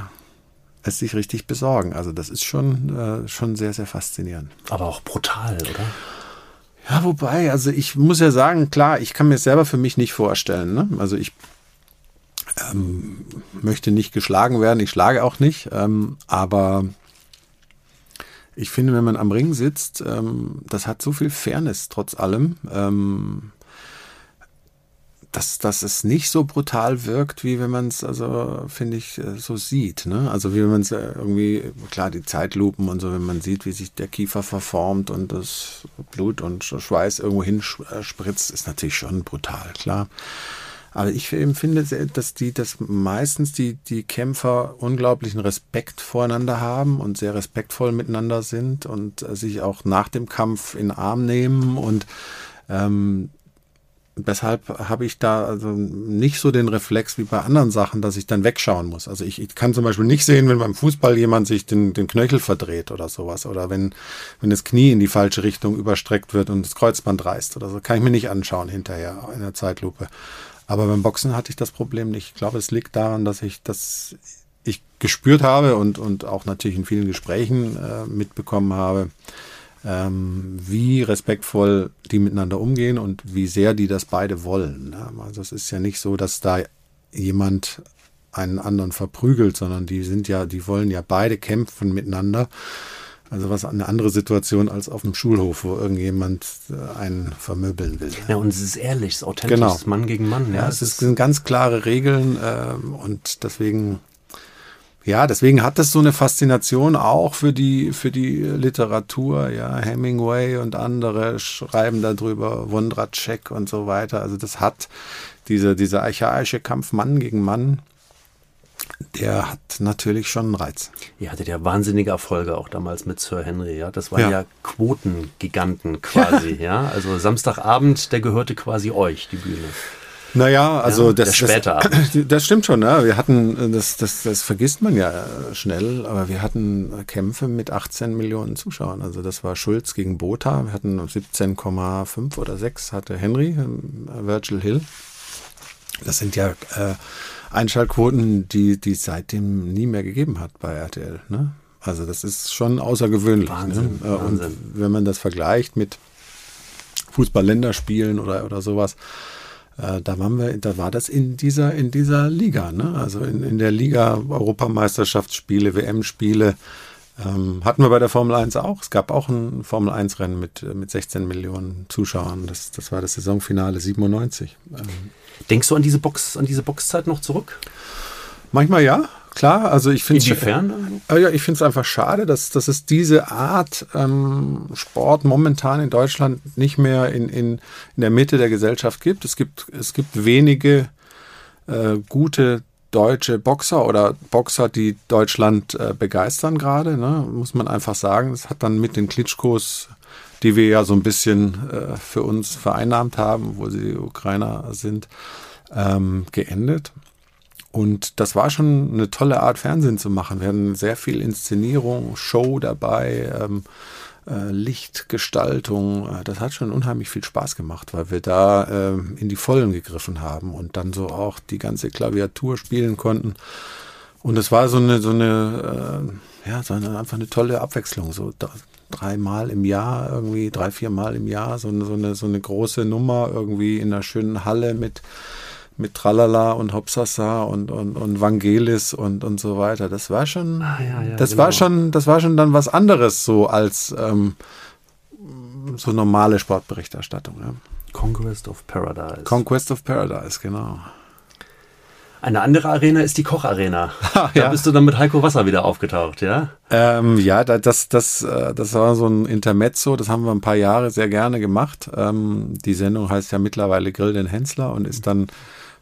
es sich richtig besorgen. Also das ist schon, äh, schon sehr, sehr faszinierend. Aber auch brutal, oder? Ja, wobei, also ich muss ja sagen, klar, ich kann mir es selber für mich nicht vorstellen. Ne? Also ich ähm, möchte nicht geschlagen werden, ich schlage auch nicht, ähm, aber ich finde, wenn man am Ring sitzt, ähm, das hat so viel Fairness trotz allem. Ähm, dass, dass es nicht so brutal wirkt, wie wenn man es, also finde ich, äh, so sieht. Ne? Also wie wenn man es äh, irgendwie, klar, die Zeitlupen und so, wenn man sieht, wie sich der Kiefer verformt und das Blut und Schweiß irgendwo hinspritzt, ist natürlich schon brutal, klar. Aber ich empfinde, dass die, dass meistens die, die Kämpfer unglaublichen Respekt voreinander haben und sehr respektvoll miteinander sind und äh, sich auch nach dem Kampf in den Arm nehmen und ähm, Deshalb habe ich da also nicht so den Reflex wie bei anderen Sachen, dass ich dann wegschauen muss. Also ich, ich kann zum Beispiel nicht sehen, wenn beim Fußball jemand sich den, den Knöchel verdreht oder sowas. Oder wenn, wenn das Knie in die falsche Richtung überstreckt wird und das Kreuzband reißt oder so. Kann ich mir nicht anschauen hinterher in der Zeitlupe. Aber beim Boxen hatte ich das Problem nicht. Ich glaube, es liegt daran, dass ich das ich gespürt habe und, und auch natürlich in vielen Gesprächen äh, mitbekommen habe, ähm, wie respektvoll die miteinander umgehen und wie sehr die das beide wollen. Ne? Also es ist ja nicht so, dass da jemand einen anderen verprügelt, sondern die sind ja, die wollen ja beide kämpfen miteinander. Also was eine andere Situation als auf dem Schulhof, wo irgendjemand äh, einen vermöbeln will. Ja, und es ist ehrlich, es ist authentisch, genau. Mann gegen Mann. Ja, ja es, es sind ganz klare Regeln äh, und deswegen ja, deswegen hat das so eine Faszination auch für die, für die Literatur. Ja, Hemingway und andere schreiben darüber, Wondracek und so weiter. Also das hat diese, dieser archaische Kampf Mann gegen Mann, der hat natürlich schon einen Reiz. Ihr hattet ja wahnsinnige Erfolge auch damals mit Sir Henry, ja. Das waren ja, ja Quotengiganten quasi, ja. Also Samstagabend, der gehörte quasi euch, die Bühne. Naja, also ja, das, später. Das, das stimmt schon. Ne? Wir hatten, das, das, das vergisst man ja schnell, aber wir hatten Kämpfe mit 18 Millionen Zuschauern. Also das war Schulz gegen Botha. Wir hatten 17,5 oder 6 hatte Henry, äh, Virgil Hill. Das sind ja äh, Einschaltquoten, die die seitdem nie mehr gegeben hat bei RTL. Ne? Also das ist schon außergewöhnlich. Ne? Wahnsinn, ne? Und Wahnsinn. wenn man das vergleicht mit Fußball-Länderspielen oder, oder sowas, äh, da waren wir, da war das in dieser, in dieser Liga, ne? Also in, in der Liga Europameisterschaftsspiele, WM-Spiele. Ähm, hatten wir bei der Formel 1 auch. Es gab auch ein Formel 1-Rennen mit, mit 16 Millionen Zuschauern. Das, das war das Saisonfinale 97. Ähm, Denkst du an diese Box, an diese Boxzeit noch zurück? Manchmal ja, klar. Also ich finde Inwiefern? Äh, ja, ich finde es einfach schade, dass, dass es diese Art ähm, Sport momentan in Deutschland nicht mehr in, in, in der Mitte der Gesellschaft gibt. Es gibt, es gibt wenige äh, gute deutsche Boxer oder Boxer, die Deutschland äh, begeistern gerade, ne? muss man einfach sagen. Das hat dann mit den Klitschkos, die wir ja so ein bisschen äh, für uns vereinnahmt haben, wo sie Ukrainer sind, ähm, geendet. Und das war schon eine tolle Art, Fernsehen zu machen. Wir hatten sehr viel Inszenierung, Show dabei, ähm, äh, Lichtgestaltung. Äh, das hat schon unheimlich viel Spaß gemacht, weil wir da äh, in die Vollen gegriffen haben und dann so auch die ganze Klaviatur spielen konnten. Und es war so eine, so eine, äh, ja, so eine, einfach eine tolle Abwechslung. So dreimal im Jahr, irgendwie drei, viermal im Jahr, so eine, so eine, so eine große Nummer irgendwie in einer schönen Halle mit mit Tralala und Hopsasa und, und, und Vangelis und, und so weiter. Das war schon, ah, ja, ja, das genau. war schon, das war schon dann was anderes so als ähm, so normale Sportberichterstattung. Ja. Conquest of Paradise. Conquest of Paradise, genau. Eine andere Arena ist die Kocharena. Da ja. bist du dann mit Heiko Wasser wieder aufgetaucht, ja? Ähm, ja, das, das, äh, das war so ein Intermezzo, das haben wir ein paar Jahre sehr gerne gemacht. Ähm, die Sendung heißt ja mittlerweile Grill den Hensler und ist dann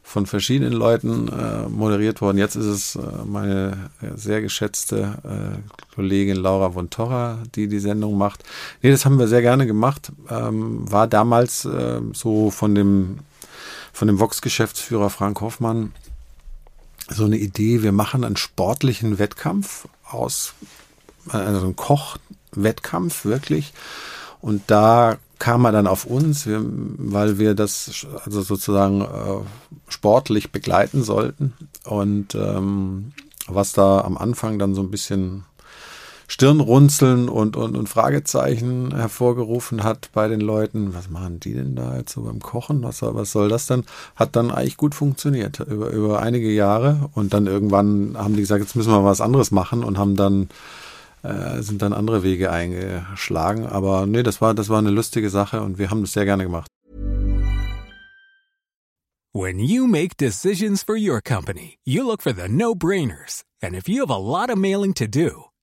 von verschiedenen Leuten äh, moderiert worden. Jetzt ist es äh, meine äh, sehr geschätzte äh, Kollegin Laura von Torra, die die Sendung macht. Nee, das haben wir sehr gerne gemacht. Ähm, war damals äh, so von dem von dem Vox-Geschäftsführer Frank Hoffmann so eine Idee, wir machen einen sportlichen Wettkampf aus, also einen Kochwettkampf wirklich. Und da kam er dann auf uns, weil wir das also sozusagen äh, sportlich begleiten sollten. Und ähm, was da am Anfang dann so ein bisschen Stirnrunzeln und, und, und Fragezeichen hervorgerufen hat bei den Leuten. Was machen die denn da jetzt so beim Kochen? Was soll, was soll das denn? Hat dann eigentlich gut funktioniert über, über einige Jahre. Und dann irgendwann haben die gesagt, jetzt müssen wir was anderes machen und haben dann äh, sind dann andere Wege eingeschlagen. Aber nee, das war, das war eine lustige Sache und wir haben das sehr gerne gemacht. When you make decisions for your company, you look for the no-brainers. And if you have a lot of mailing to do,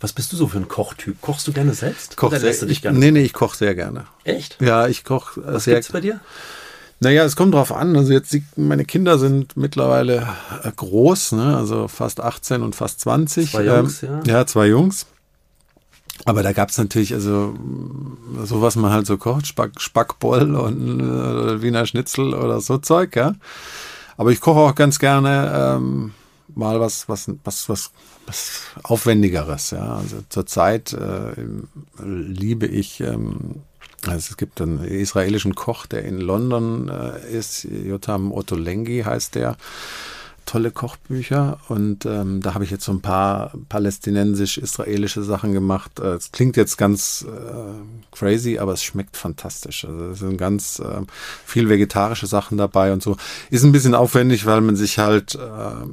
Was bist du so für ein Kochtyp? Kochst du gerne selbst? Koch Oder lässt du dich ich, gerne? nee, nee, ich koche sehr gerne. Echt? Ja, ich koche äh, Was sehr gibt's bei dir? Naja, es kommt drauf an. Also jetzt, meine Kinder sind mittlerweile äh, groß, ne? also fast 18 und fast 20. Zwei Jungs, ja. Ja, zwei Jungs. Aber da gab's natürlich, also so was man halt so kocht, Spack, Spackboll und äh, Wiener Schnitzel oder so Zeug, ja. Aber ich koche auch ganz gerne ähm, mal was, was, was, was, was Aufwendigeres, ja. Also zurzeit äh, liebe ich ähm, also es gibt einen israelischen Koch, der in London äh, ist, Jotam Ottolenghi heißt der. Tolle Kochbücher und ähm, da habe ich jetzt so ein paar palästinensisch-israelische Sachen gemacht. Äh, Es klingt jetzt ganz äh, crazy, aber es schmeckt fantastisch. Also es sind ganz äh, viel vegetarische Sachen dabei und so. Ist ein bisschen aufwendig, weil man sich halt, äh,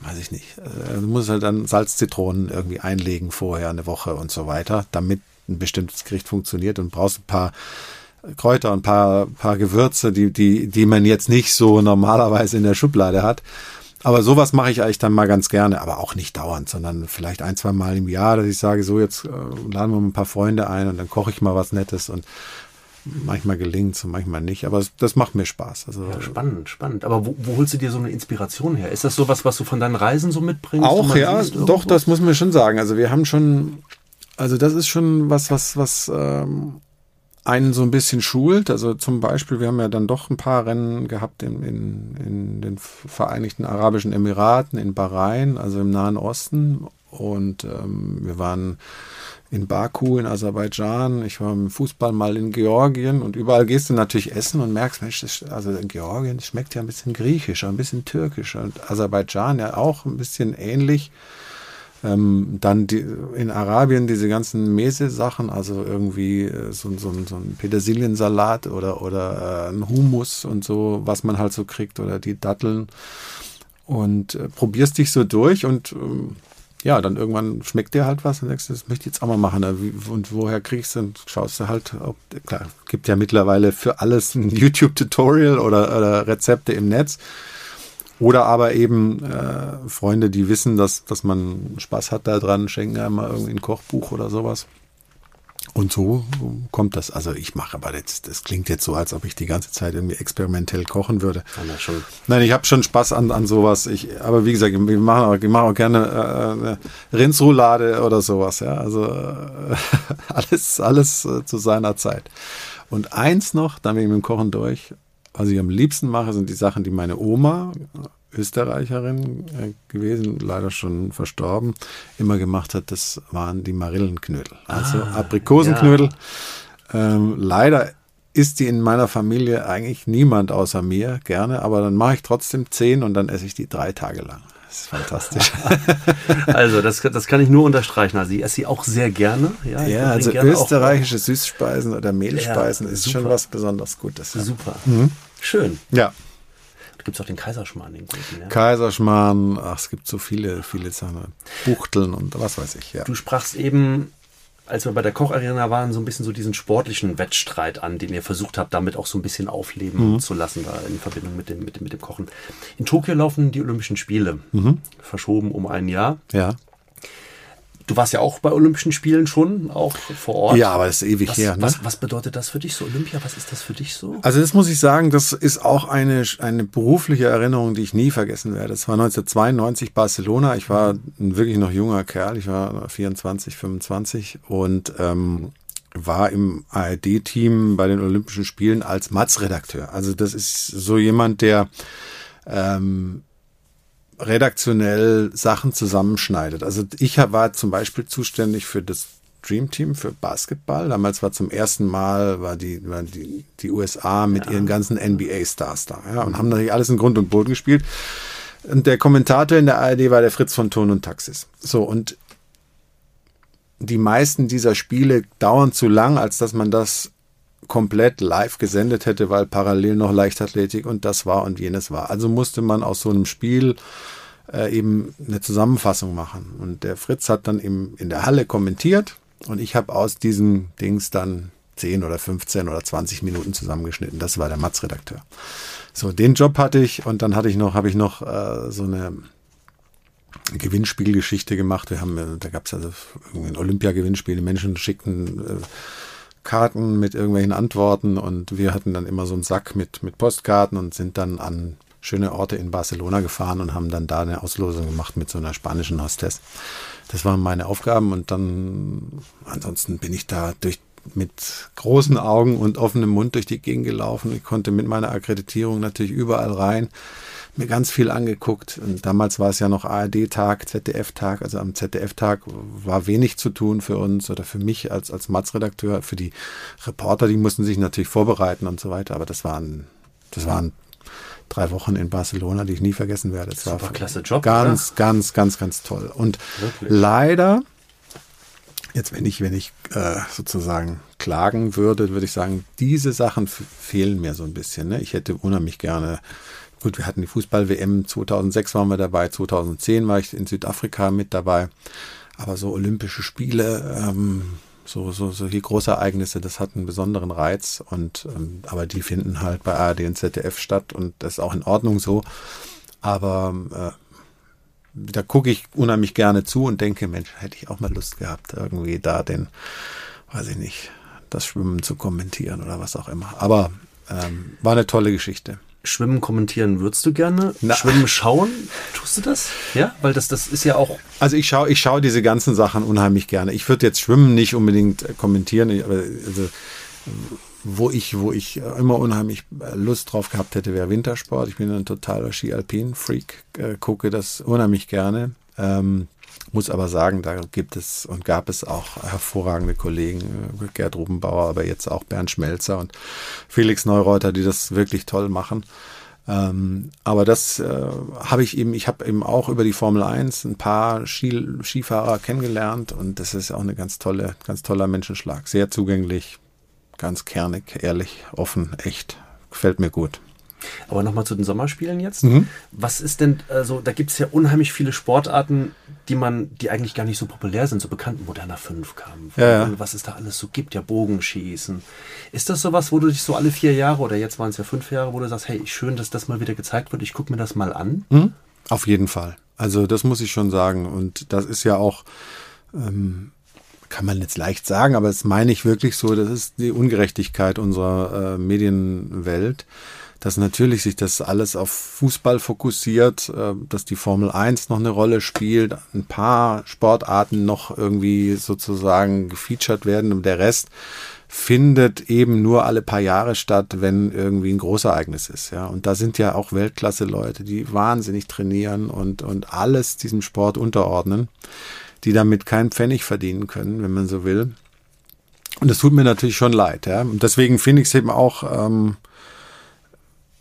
weiß ich nicht, äh, du musst halt dann Salz, Zitronen irgendwie einlegen vorher eine Woche und so weiter, damit ein bestimmtes Gericht funktioniert und brauchst ein paar Kräuter und ein paar, paar Gewürze, die, die, die man jetzt nicht so normalerweise in der Schublade hat. Aber sowas mache ich eigentlich dann mal ganz gerne, aber auch nicht dauernd, sondern vielleicht ein, zwei Mal im Jahr, dass ich sage, so jetzt äh, laden wir mal ein paar Freunde ein und dann koche ich mal was Nettes und manchmal gelingt es und manchmal nicht. Aber das macht mir Spaß. Also Ja, spannend, spannend. Aber wo, wo holst du dir so eine Inspiration her? Ist das sowas, was du von deinen Reisen so mitbringst? Auch, ja, doch, das muss man schon sagen. Also wir haben schon, also das ist schon was, was, was ähm, einen so ein bisschen schult. Also zum Beispiel, wir haben ja dann doch ein paar Rennen gehabt in, in, in den Vereinigten Arabischen Emiraten, in Bahrain, also im Nahen Osten. Und ähm, wir waren in Baku, in Aserbaidschan. Ich war im Fußball mal in Georgien und überall gehst du natürlich essen und merkst, Mensch, das, also in Georgien schmeckt ja ein bisschen griechischer, ein bisschen türkischer und Aserbaidschan ja auch ein bisschen ähnlich. Ähm, dann die, in Arabien diese ganzen Mese-Sachen, also irgendwie äh, so, so, so ein Petersiliensalat oder, oder äh, ein Hummus und so, was man halt so kriegt oder die Datteln und äh, probierst dich so durch und ähm, ja, dann irgendwann schmeckt dir halt was und denkst, das möchte ich jetzt auch mal machen. Wie- Und woher kriegst du? Und schaust du halt, ob, klar, gibt ja mittlerweile für alles ein YouTube-Tutorial oder, oder Rezepte im Netz. Oder aber eben äh, Freunde, die wissen, dass, dass man Spaß hat da dran, schenken einmal irgendwie ein Kochbuch oder sowas. Und so kommt das. Also ich mache aber jetzt, das klingt jetzt so, als ob ich die ganze Zeit irgendwie experimentell kochen würde. Ja, na, schon. Nein, ich habe schon Spaß an, an sowas. Ich, aber wie gesagt, wir machen auch, ich mache auch gerne äh, eine Rindsroulade oder sowas. Ja, also äh, alles, alles äh, zu seiner Zeit. Und eins noch, dann bin ich mit dem Kochen durch. Was ich am liebsten mache, sind die Sachen, die meine Oma, Österreicherin äh, gewesen, leider schon verstorben, immer gemacht hat. Das waren die Marillenknödel. Also Aprikosenknödel. Ähm, leider isst die in meiner Familie eigentlich niemand außer mir gerne, aber dann mache ich trotzdem zehn und dann esse ich die drei Tage lang. Das ist fantastisch. also, das, das kann ich nur unterstreichen. Also, ich esse sie auch sehr gerne. Ja, ja also österreichische Süßspeisen oder Mehlspeisen ja, ist super. schon was besonders Gutes. Ja. Super. Mhm. Schön. Ja. Gibt es auch den Kaiserschmarrn, den guten. Ja? Kaiserschmarrn, ach, es gibt so viele, viele Sachen. Buchteln und was weiß ich, ja. Du sprachst eben als wir bei der Kocharena waren, so ein bisschen so diesen sportlichen Wettstreit an, den ihr versucht habt, damit auch so ein bisschen aufleben mhm. zu lassen, da in Verbindung mit dem, mit dem, mit dem Kochen. In Tokio laufen die Olympischen Spiele, mhm. verschoben um ein Jahr. Ja. Du warst ja auch bei Olympischen Spielen schon, auch vor Ort. Ja, aber das ist ewig was, her. Ne? Was, was, bedeutet das für dich so, Olympia? Was ist das für dich so? Also das muss ich sagen, das ist auch eine, eine berufliche Erinnerung, die ich nie vergessen werde. Das war 1992 Barcelona. Ich war ein wirklich noch junger Kerl. Ich war 24, 25 und ähm, war im ARD-Team bei den Olympischen Spielen als Matz-Redakteur. Also das ist so jemand, der ähm, redaktionell Sachen zusammenschneidet. Also ich war zum Beispiel zuständig für das Dream Team für Basketball. Damals war zum ersten Mal war die, war die, die USA mit ja. ihren ganzen NBA-Stars da ja, und haben natürlich alles in Grund und Boden gespielt. Und der Kommentator in der ARD war der Fritz von Ton und Taxis. So, und die meisten dieser Spiele dauern zu lang, als dass man das komplett live gesendet hätte, weil parallel noch Leichtathletik und das war und jenes war. Also musste man aus so einem Spiel äh, eben eine Zusammenfassung machen. Und der Fritz hat dann im, in der Halle kommentiert und ich habe aus diesen Dings dann 10 oder 15 oder 20 Minuten zusammengeschnitten. Das war der Matz-Redakteur. So, den Job hatte ich und dann hatte ich noch, habe ich noch äh, so eine Gewinnspielgeschichte gemacht. Wir haben, äh, da gab es also ein Olympia-Gewinnspiel. Die Menschen schickten äh, Karten mit irgendwelchen Antworten und wir hatten dann immer so einen Sack mit, mit Postkarten und sind dann an schöne Orte in Barcelona gefahren und haben dann da eine Auslosung gemacht mit so einer spanischen Hostess. Das waren meine Aufgaben und dann ansonsten bin ich da durch mit großen Augen und offenem Mund durch die Gegend gelaufen. Ich konnte mit meiner Akkreditierung natürlich überall rein mir ganz viel angeguckt. Und damals war es ja noch ARD-Tag, ZDF-Tag. Also am ZDF-Tag war wenig zu tun für uns oder für mich als, als Matz-Redakteur. Für die Reporter, die mussten sich natürlich vorbereiten und so weiter. Aber das waren, das waren drei Wochen in Barcelona, die ich nie vergessen werde. Das Super war klasse Job. Ganz, ganz, ganz, ganz toll. Und Wirklich? leider, jetzt wenn ich, wenn ich äh, sozusagen klagen würde, würde ich sagen, diese Sachen fehlen mir so ein bisschen. Ne? Ich hätte unheimlich gerne Gut, wir hatten die Fußball-WM 2006 waren wir dabei, 2010 war ich in Südafrika mit dabei. Aber so Olympische Spiele, ähm, so, so, so hier große Ereignisse, das hat einen besonderen Reiz. Und ähm, aber die finden halt bei ARD und ZDF statt und das ist auch in Ordnung so. Aber äh, da gucke ich unheimlich gerne zu und denke, Mensch, hätte ich auch mal Lust gehabt, irgendwie da den, weiß ich nicht, das Schwimmen zu kommentieren oder was auch immer. Aber ähm, war eine tolle Geschichte. Schwimmen kommentieren würdest du gerne? Na. Schwimmen schauen, tust du das? Ja, weil das, das ist ja auch. Also ich schaue ich schau diese ganzen Sachen unheimlich gerne. Ich würde jetzt Schwimmen nicht unbedingt kommentieren, aber also, wo ich, wo ich immer unheimlich Lust drauf gehabt hätte, wäre Wintersport. Ich bin ein totaler Ski-Alpin-Freak, äh, gucke das unheimlich gerne. Ähm, muss aber sagen, da gibt es und gab es auch hervorragende Kollegen, äh, Gerd Rubenbauer, aber jetzt auch Bernd Schmelzer und Felix Neureuter, die das wirklich toll machen. Ähm, aber das äh, habe ich eben, ich habe eben auch über die Formel 1 ein paar Ski, Skifahrer kennengelernt und das ist auch eine ganz tolle, ganz toller Menschenschlag. Sehr zugänglich, ganz kernig, ehrlich, offen, echt. Gefällt mir gut. Aber nochmal zu den Sommerspielen jetzt. Mhm. Was ist denn, also da gibt es ja unheimlich viele Sportarten, die man, die eigentlich gar nicht so populär sind, so bekannt, moderner Fünfkampf, ja, ja. was es da alles so gibt, ja, Bogenschießen. Ist das sowas, wo du dich so alle vier Jahre oder jetzt waren es ja fünf Jahre, wo du sagst, hey, schön, dass das mal wieder gezeigt wird, ich gucke mir das mal an? Mhm. Auf jeden Fall. Also das muss ich schon sagen. Und das ist ja auch, ähm, kann man jetzt leicht sagen, aber das meine ich wirklich so, das ist die Ungerechtigkeit unserer äh, Medienwelt dass natürlich sich das alles auf Fußball fokussiert, äh, dass die Formel 1 noch eine Rolle spielt, ein paar Sportarten noch irgendwie sozusagen gefeatured werden und der Rest findet eben nur alle paar Jahre statt, wenn irgendwie ein Großereignis ist, ja. Und da sind ja auch Weltklasse-Leute, die wahnsinnig trainieren und, und alles diesem Sport unterordnen, die damit keinen Pfennig verdienen können, wenn man so will. Und das tut mir natürlich schon leid, ja. Und deswegen finde ich es eben auch, ähm,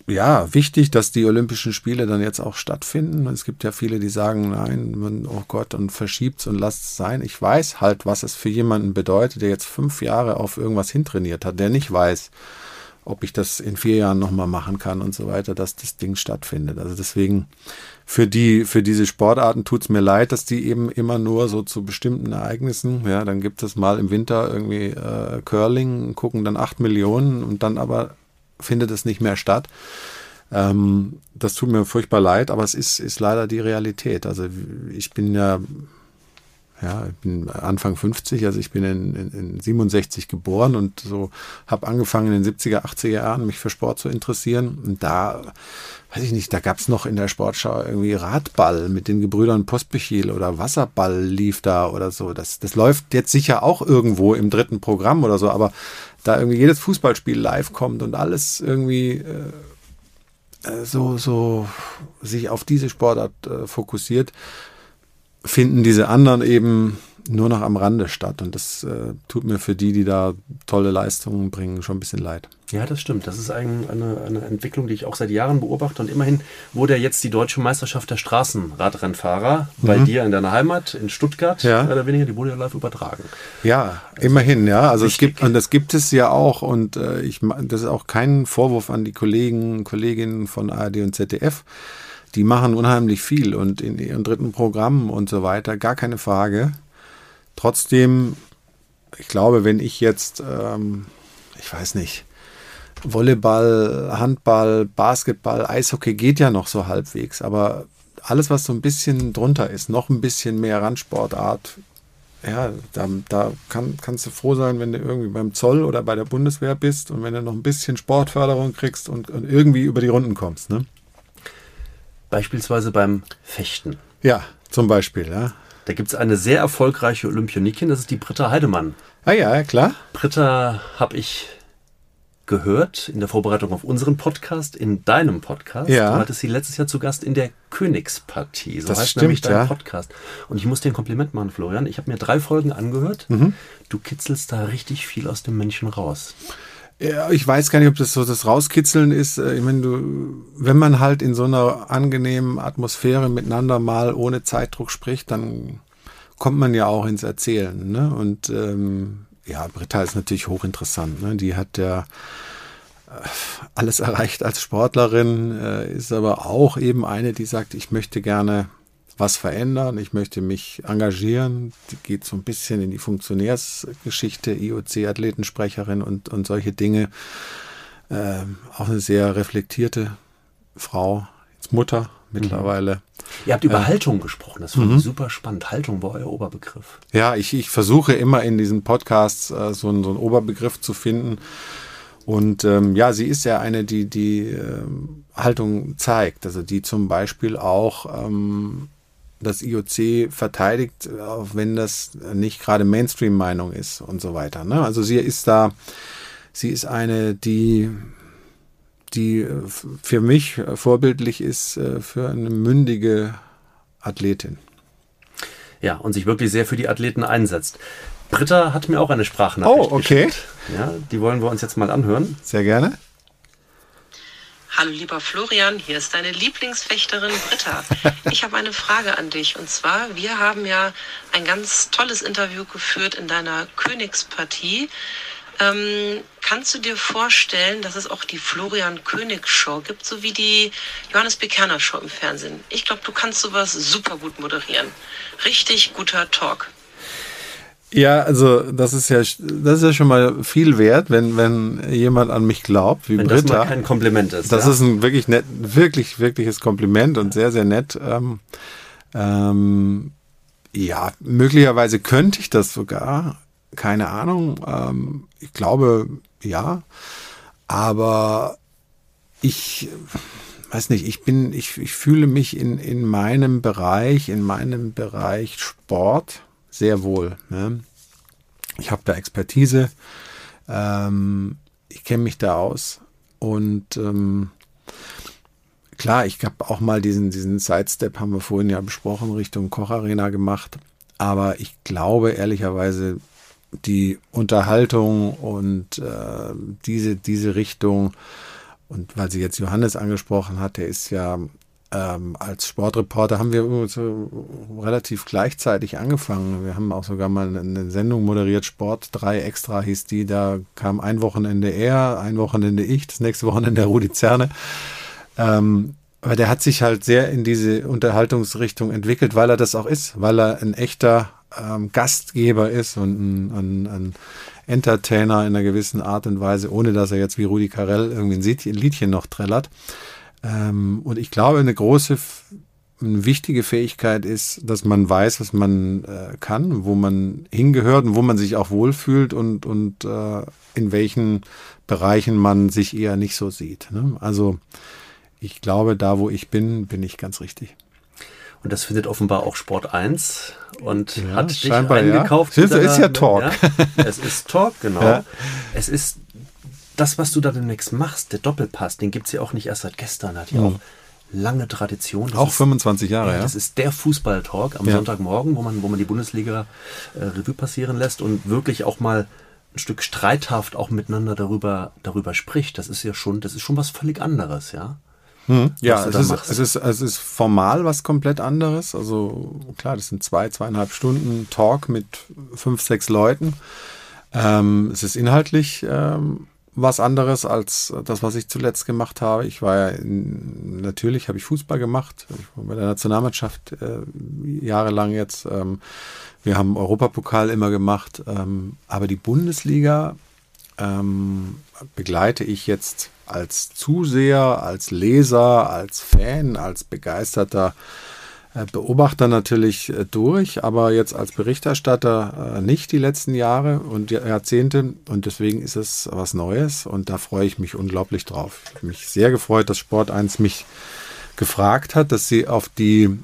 ja, wichtig, dass die Olympischen Spiele dann jetzt auch stattfinden. Es gibt ja viele, die sagen, nein, man, oh Gott, und verschiebt's und lasst es sein. Ich weiß halt, was es für jemanden bedeutet, der jetzt fünf Jahre auf irgendwas hintrainiert hat, der nicht weiß, ob ich das in vier Jahren nochmal machen kann und so weiter, dass das Ding stattfindet. Also deswegen für die, für diese Sportarten tut's mir leid, dass die eben immer nur so zu bestimmten Ereignissen, ja, dann gibt es mal im Winter irgendwie äh, Curling, gucken dann acht Millionen und dann aber findet es nicht mehr statt. Ähm, das tut mir furchtbar leid, aber es ist, ist leider die Realität. Also ich bin ja, ja, ich bin Anfang 50, also ich bin in, in, in 67 geboren und so habe angefangen in den 70er, 80er Jahren mich für Sport zu interessieren. Und da, weiß ich nicht, da gab es noch in der Sportschau irgendwie Radball mit den Gebrüdern Postbechil oder Wasserball lief da oder so. Das, das läuft jetzt sicher auch irgendwo im dritten Programm oder so, aber da irgendwie jedes Fußballspiel live kommt und alles irgendwie äh, so, so sich auf diese Sportart äh, fokussiert, finden diese anderen eben nur noch am Rande statt. Und das äh, tut mir für die, die da tolle Leistungen bringen, schon ein bisschen leid. Ja, das stimmt. Das ist ein, eine, eine Entwicklung, die ich auch seit Jahren beobachte. Und immerhin wurde ja jetzt die deutsche Meisterschaft der Straßenradrennfahrer mhm. bei dir in deiner Heimat in Stuttgart, ja. mehr oder weniger, die wurde ja live übertragen. Ja, also immerhin, ja. Also wichtig. es gibt, und das gibt es ja auch. Und äh, ich, das ist auch kein Vorwurf an die Kollegen, Kolleginnen von ARD und ZDF. Die machen unheimlich viel und in ihren dritten Programmen und so weiter, gar keine Frage. Trotzdem, ich glaube, wenn ich jetzt, ähm, ich weiß nicht, Volleyball, Handball, Basketball, Eishockey geht ja noch so halbwegs, aber alles, was so ein bisschen drunter ist, noch ein bisschen mehr Randsportart, ja, da, da kann, kannst du froh sein, wenn du irgendwie beim Zoll oder bei der Bundeswehr bist und wenn du noch ein bisschen Sportförderung kriegst und, und irgendwie über die Runden kommst. Ne? Beispielsweise beim Fechten. Ja, zum Beispiel, ja. Da gibt es eine sehr erfolgreiche Olympionikin, das ist die Britta Heidemann. Ah ja, klar. Britta habe ich gehört in der Vorbereitung auf unseren Podcast, in deinem Podcast. Ja. Du hattest sie letztes Jahr zu Gast in der Königspartie. So das heißt stimmt, nämlich dein ja. Podcast. Und ich muss dir ein Kompliment machen, Florian. Ich habe mir drei Folgen angehört. Mhm. Du kitzelst da richtig viel aus dem Menschen raus. Ja, ich weiß gar nicht, ob das so das Rauskitzeln ist. Äh, Ich meine, du, wenn man halt in so einer angenehmen Atmosphäre miteinander mal ohne Zeitdruck spricht, dann kommt man ja auch ins Erzählen. Ne? Und ähm, ja, Britta ist natürlich hochinteressant. Ne? Die hat ja äh, alles erreicht als Sportlerin, äh, ist aber auch eben eine, die sagt, ich möchte gerne was verändern, ich möchte mich engagieren. Die geht so ein bisschen in die Funktionärsgeschichte, IOC-Athletensprecherin und, und solche Dinge. Ähm, auch eine sehr reflektierte Frau, jetzt Mutter mittlerweile. Ihr habt über Haltung gesprochen. Das fand ich super spannend. Haltung war euer Oberbegriff. Ja, ich, ich versuche immer in diesen Podcasts äh, so, einen, so einen Oberbegriff zu finden. Und ähm, ja, sie ist ja eine, die die ähm, Haltung zeigt. Also die zum Beispiel auch ähm, das IOC verteidigt, auch wenn das nicht gerade Mainstream-Meinung ist und so weiter. Ne? Also sie ist da, sie ist eine, die die äh, für mich äh, vorbildlich ist äh, für eine mündige Athletin. Ja, und sich wirklich sehr für die Athleten einsetzt. Britta hat mir auch eine Sprachnachricht Oh, okay. geschickt. Ja, die wollen wir uns jetzt mal anhören. Sehr gerne. Hallo lieber Florian, hier ist deine Lieblingsfechterin Britta. Ich habe eine Frage an dich und zwar, wir haben ja ein ganz tolles Interview geführt in deiner Königspartie. Ähm, kannst du dir vorstellen, dass es auch die Florian König Show gibt, so wie die Johannes Bekerner Show im Fernsehen? Ich glaube, du kannst sowas super gut moderieren. Richtig guter Talk. Ja, also das ist ja das ist ja schon mal viel wert, wenn wenn jemand an mich glaubt, wie Wenn das Britta. mal kein Kompliment ist. Das ja? ist ein wirklich nett, wirklich, wirkliches Kompliment und sehr, sehr nett. Ähm, ähm, ja, möglicherweise könnte ich das sogar. Keine Ahnung. Ähm, ich glaube, ja. Aber ich weiß nicht, ich bin, ich, ich fühle mich in, in meinem Bereich, in meinem Bereich Sport sehr wohl. Ne? Ich habe da Expertise. Ähm, ich kenne mich da aus. Und ähm, klar, ich habe auch mal diesen, diesen Sidestep, haben wir vorhin ja besprochen, Richtung Kocharena gemacht. Aber ich glaube ehrlicherweise, die Unterhaltung und äh, diese, diese Richtung Und weil sie jetzt Johannes angesprochen hat, der ist ja ähm, als Sportreporter haben wir so relativ gleichzeitig angefangen. Wir haben auch sogar mal eine Sendung moderiert, Sport 3 Extra hieß die. Da kam ein Wochenende er, ein Wochenende ich, das nächste Wochenende Rudi Zerne. Ähm, aber der hat sich halt sehr in diese Unterhaltungsrichtung entwickelt, weil er das auch ist, weil er ein echter ähm, Gastgeber ist und ein, ein, ein Entertainer in einer gewissen Art und Weise, ohne dass er jetzt wie Rudi Carell irgendwie ein Liedchen noch trällert. Ähm, und ich glaube, eine große, eine wichtige Fähigkeit ist, dass man weiß, was man äh, kann, wo man hingehört und wo man sich auch wohlfühlt und, und äh, in welchen Bereichen man sich eher nicht so sieht. Ne? Also ich glaube, da wo ich bin, bin ich ganz richtig. Und das findet offenbar auch Sport 1 und Ja, hat dich ja. eingekauft. Du, mit ist ja Talk. Ja, es ist Talk, genau. Ja. Es ist das, was du da demnächst machst, der Doppelpass, den gibt es ja auch nicht erst seit gestern, hat ja Mhm. auch lange Tradition. Das Auch ist, 25 Jahre, ja. Das ist der Fußball-Talk am Ja. Sonntagmorgen, wo man, wo man die Bundesliga äh, Revue passieren lässt und wirklich auch mal ein Stück streithaft auch miteinander darüber, darüber spricht. Das ist ja schon, das ist schon was völlig anderes, ja. Ja, was du es ist, es, ist, es ist formal was komplett anderes. Also klar, das sind zwei, zweieinhalb Stunden Talk mit fünf, sechs Leuten. Ähm, es ist inhaltlich ähm, was anderes als das, was ich zuletzt gemacht habe. Ich war ja, in, natürlich habe ich Fußball gemacht. Ich war bei der Nationalmannschaft äh, jahrelang jetzt. Ähm, wir haben Europapokal immer gemacht. Ähm, aber die Bundesliga ähm, begleite ich jetzt als Zuseher, als Leser, als Fan, als begeisterter äh, Beobachter natürlich äh, durch, aber jetzt als Berichterstatter äh, nicht die letzten Jahre und Jahr- Jahrzehnte und deswegen ist es was Neues und da freue ich mich unglaublich drauf. Ich habe mich sehr gefreut, dass Sport 1 mich gefragt hat, dass sie auf die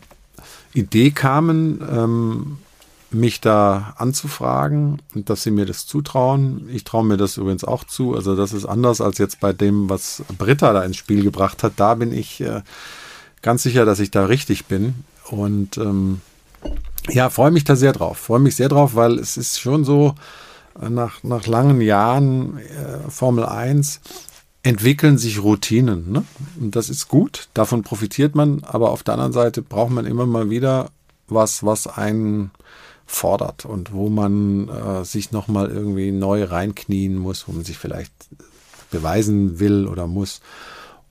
Idee kamen, ähm, mich da anzufragen und dass sie mir das zutrauen. Ich traue mir das übrigens auch zu. Also das ist anders als jetzt bei dem, was Britta da ins Spiel gebracht hat. Da bin ich äh, ganz sicher, dass ich da richtig bin. Und ähm, ja, freue mich da sehr drauf. Freue mich sehr drauf, weil es ist schon so, äh, nach, nach langen Jahren äh, Formel 1 entwickeln sich Routinen. Ne? Und das ist gut, davon profitiert man, aber auf der anderen Seite braucht man immer mal wieder was, was einen fordert und wo man äh, sich nochmal irgendwie neu reinknien muss, wo man sich vielleicht beweisen will oder muss.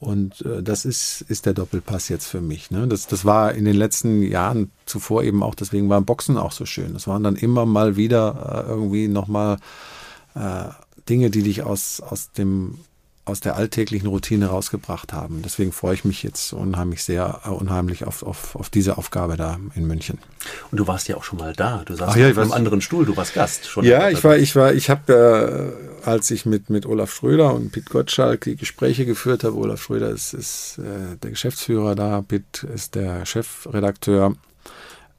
Und äh, das ist, ist der Doppelpass jetzt für mich. Ne? Das, das war in den letzten Jahren zuvor eben auch, deswegen war Boxen auch so schön. Das waren dann immer mal wieder äh, irgendwie nochmal äh, Dinge, die dich aus, aus dem aus der alltäglichen Routine rausgebracht haben. Deswegen freue ich mich jetzt unheimlich sehr, äh, unheimlich auf, auf, auf diese Aufgabe da in München. Und du warst ja auch schon mal da. Du saßt ja, auf einem anderen Stuhl, du warst Gast. Schon Ja, ich war, ich war, ich habe, äh, als ich mit, mit Olaf Schröder und Pete Gottschalk die Gespräche geführt habe, Olaf Schröder ist, ist äh, der Geschäftsführer da, Pete ist der Chefredakteur,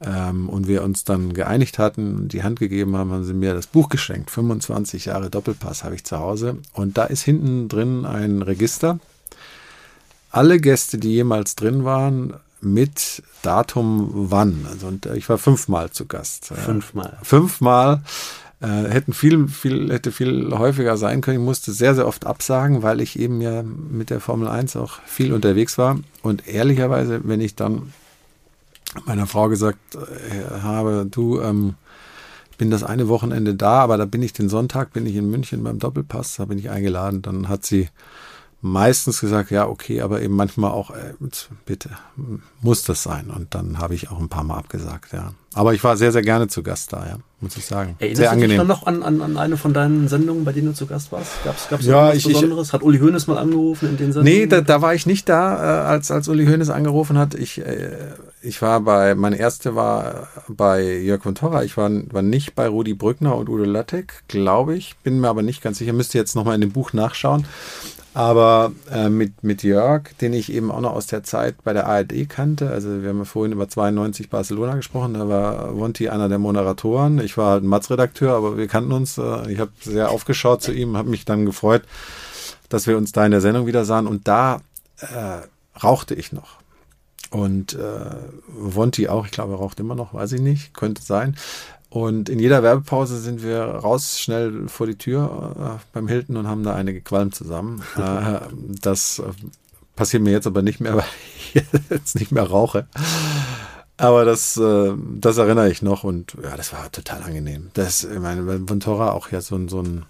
ähm, und wir uns dann geeinigt hatten und die Hand gegeben haben, haben sie mir das Buch geschenkt. 25 Jahre Doppelpass habe ich zu Hause. Und da ist hinten drin ein Register. Alle Gäste, die jemals drin waren, mit Datum wann. Also und ich war fünfmal zu Gast. Fünfmal. Fünfmal. Äh, hätten viel, viel, hätte viel häufiger sein können. Ich musste sehr, sehr oft absagen, weil ich eben ja mit der Formel 1 auch viel unterwegs war. Und ehrlicherweise, wenn ich dann meiner Frau gesagt äh, habe, du, ähm, bin das eine Wochenende da, aber da bin ich den Sonntag, bin ich in München beim Doppelpass, da bin ich eingeladen, dann hat sie meistens gesagt, ja, okay, aber eben manchmal auch, äh, bitte, muss das sein. Und dann habe ich auch ein paar Mal abgesagt, ja. Aber ich war sehr, sehr gerne zu Gast da, ja, muss ich sagen. Erinnerst sehr du dich angenehm. dann noch an, an, an eine von deinen Sendungen, bei denen du zu Gast warst? Gab es Ja, ich- Besonderes? Hat Uli Hoeneß mal angerufen in den Sendungen? Nee, da, da war ich nicht da, äh, als, als Uli Hoeneß angerufen hat. Ich, äh, ich war bei, meine erste war bei Jörg von Torra. Ich war, war nicht bei Rudi Brückner und Udo Lattek, glaube ich. Bin mir aber nicht ganz sicher. Müsste jetzt nochmal in dem Buch nachschauen. Aber äh, mit, mit Jörg, den ich eben auch noch aus der Zeit bei der ARD kannte, also wir haben ja vorhin über 92 Barcelona gesprochen, da war Wonti einer der Moderatoren. Ich war halt Matz-Redakteur, aber wir kannten uns. Äh, ich habe sehr aufgeschaut zu ihm, habe mich dann gefreut, dass wir uns da in der Sendung wieder sahen. Und da äh, rauchte ich noch. Und äh, Wonti auch, ich glaube, er raucht immer noch, weiß ich nicht, könnte sein. Und in jeder Werbepause sind wir raus schnell vor die Tür äh, beim Hilton und haben da eine gequalmt zusammen. äh, das äh, passiert mir jetzt aber nicht mehr, weil ich jetzt nicht mehr rauche. Aber das, äh, das erinnere ich noch und ja, das war total angenehm. Das, ich meine, Ventura auch ja so, so ein,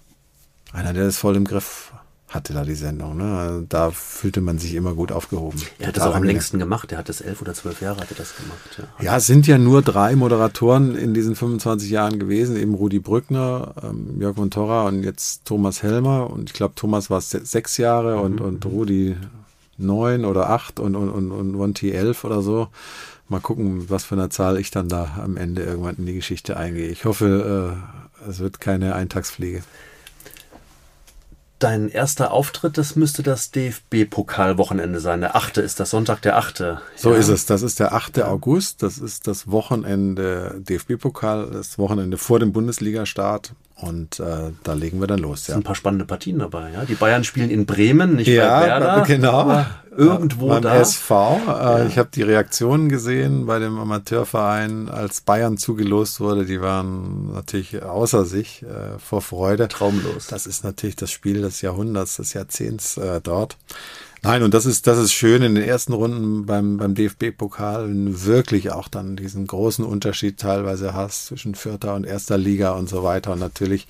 einer, der das voll im Griff hatte da die Sendung. Ne? Da fühlte man sich immer gut aufgehoben. Er hat das auch am längsten gemacht. Er hat das elf oder zwölf Jahre hat er das gemacht. Ja. ja, es sind ja nur drei Moderatoren in diesen 25 Jahren gewesen. Eben Rudi Brückner, ähm, Jörg Montora und jetzt Thomas Helmer. Und ich glaube, Thomas war sechs Jahre mhm. und, und Rudi neun oder acht und, und, und, und Monty elf oder so. Mal gucken, was für eine Zahl ich dann da am Ende irgendwann in die Geschichte eingehe. Ich hoffe, äh, es wird keine Eintagsfliege. Dein erster Auftritt, das müsste das DFB-Pokalwochenende sein. Der achte ist das Sonntag, der achte. So ja. ist es. Das ist der 8. August. Das ist das Wochenende DFB-Pokal, das Wochenende vor dem Bundesliga-Start. Und äh, da legen wir dann los. Es sind ein paar spannende Partien dabei. Ja? Die Bayern spielen in Bremen, nicht ja, bei Werder. Genau. Irgendwo beim da. SV. Äh, ja. Ich habe die Reaktionen gesehen bei dem Amateurverein, als Bayern zugelost wurde. Die waren natürlich außer sich äh, vor Freude. Traumlos. Das ist natürlich das Spiel des Jahrhunderts, des Jahrzehnts äh, dort. Nein, und das ist, das ist schön in den ersten Runden beim, beim DFB-Pokal wirklich auch dann diesen großen Unterschied teilweise hast zwischen vierter und erster Liga und so weiter. Und natürlich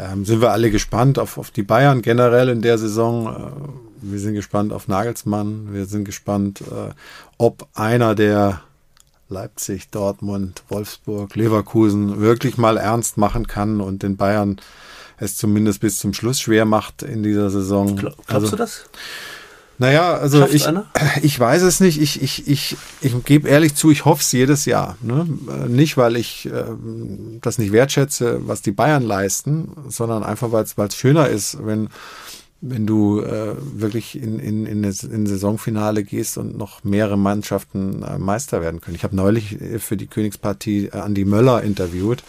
ähm, sind wir alle gespannt auf, auf die Bayern generell in der Saison. Äh, wir sind gespannt auf Nagelsmann. Wir sind gespannt, äh, ob einer der Leipzig, Dortmund, Wolfsburg, Leverkusen wirklich mal ernst machen kann und den Bayern es zumindest bis zum Schluss schwer macht in dieser Saison. Glaubst also, du das? Naja, also ich, ich weiß es nicht. Ich, ich, ich, ich gebe ehrlich zu, ich hoffe es jedes Jahr. Ne? Äh, nicht, weil ich äh, das nicht wertschätze, was die Bayern leisten, sondern einfach, weil es schöner ist, wenn, wenn du äh, wirklich in, in, in, in Saisonfinale gehst und noch mehrere Mannschaften äh, Meister werden können. Ich habe neulich äh, für die Königspartie äh, Andi Möller interviewt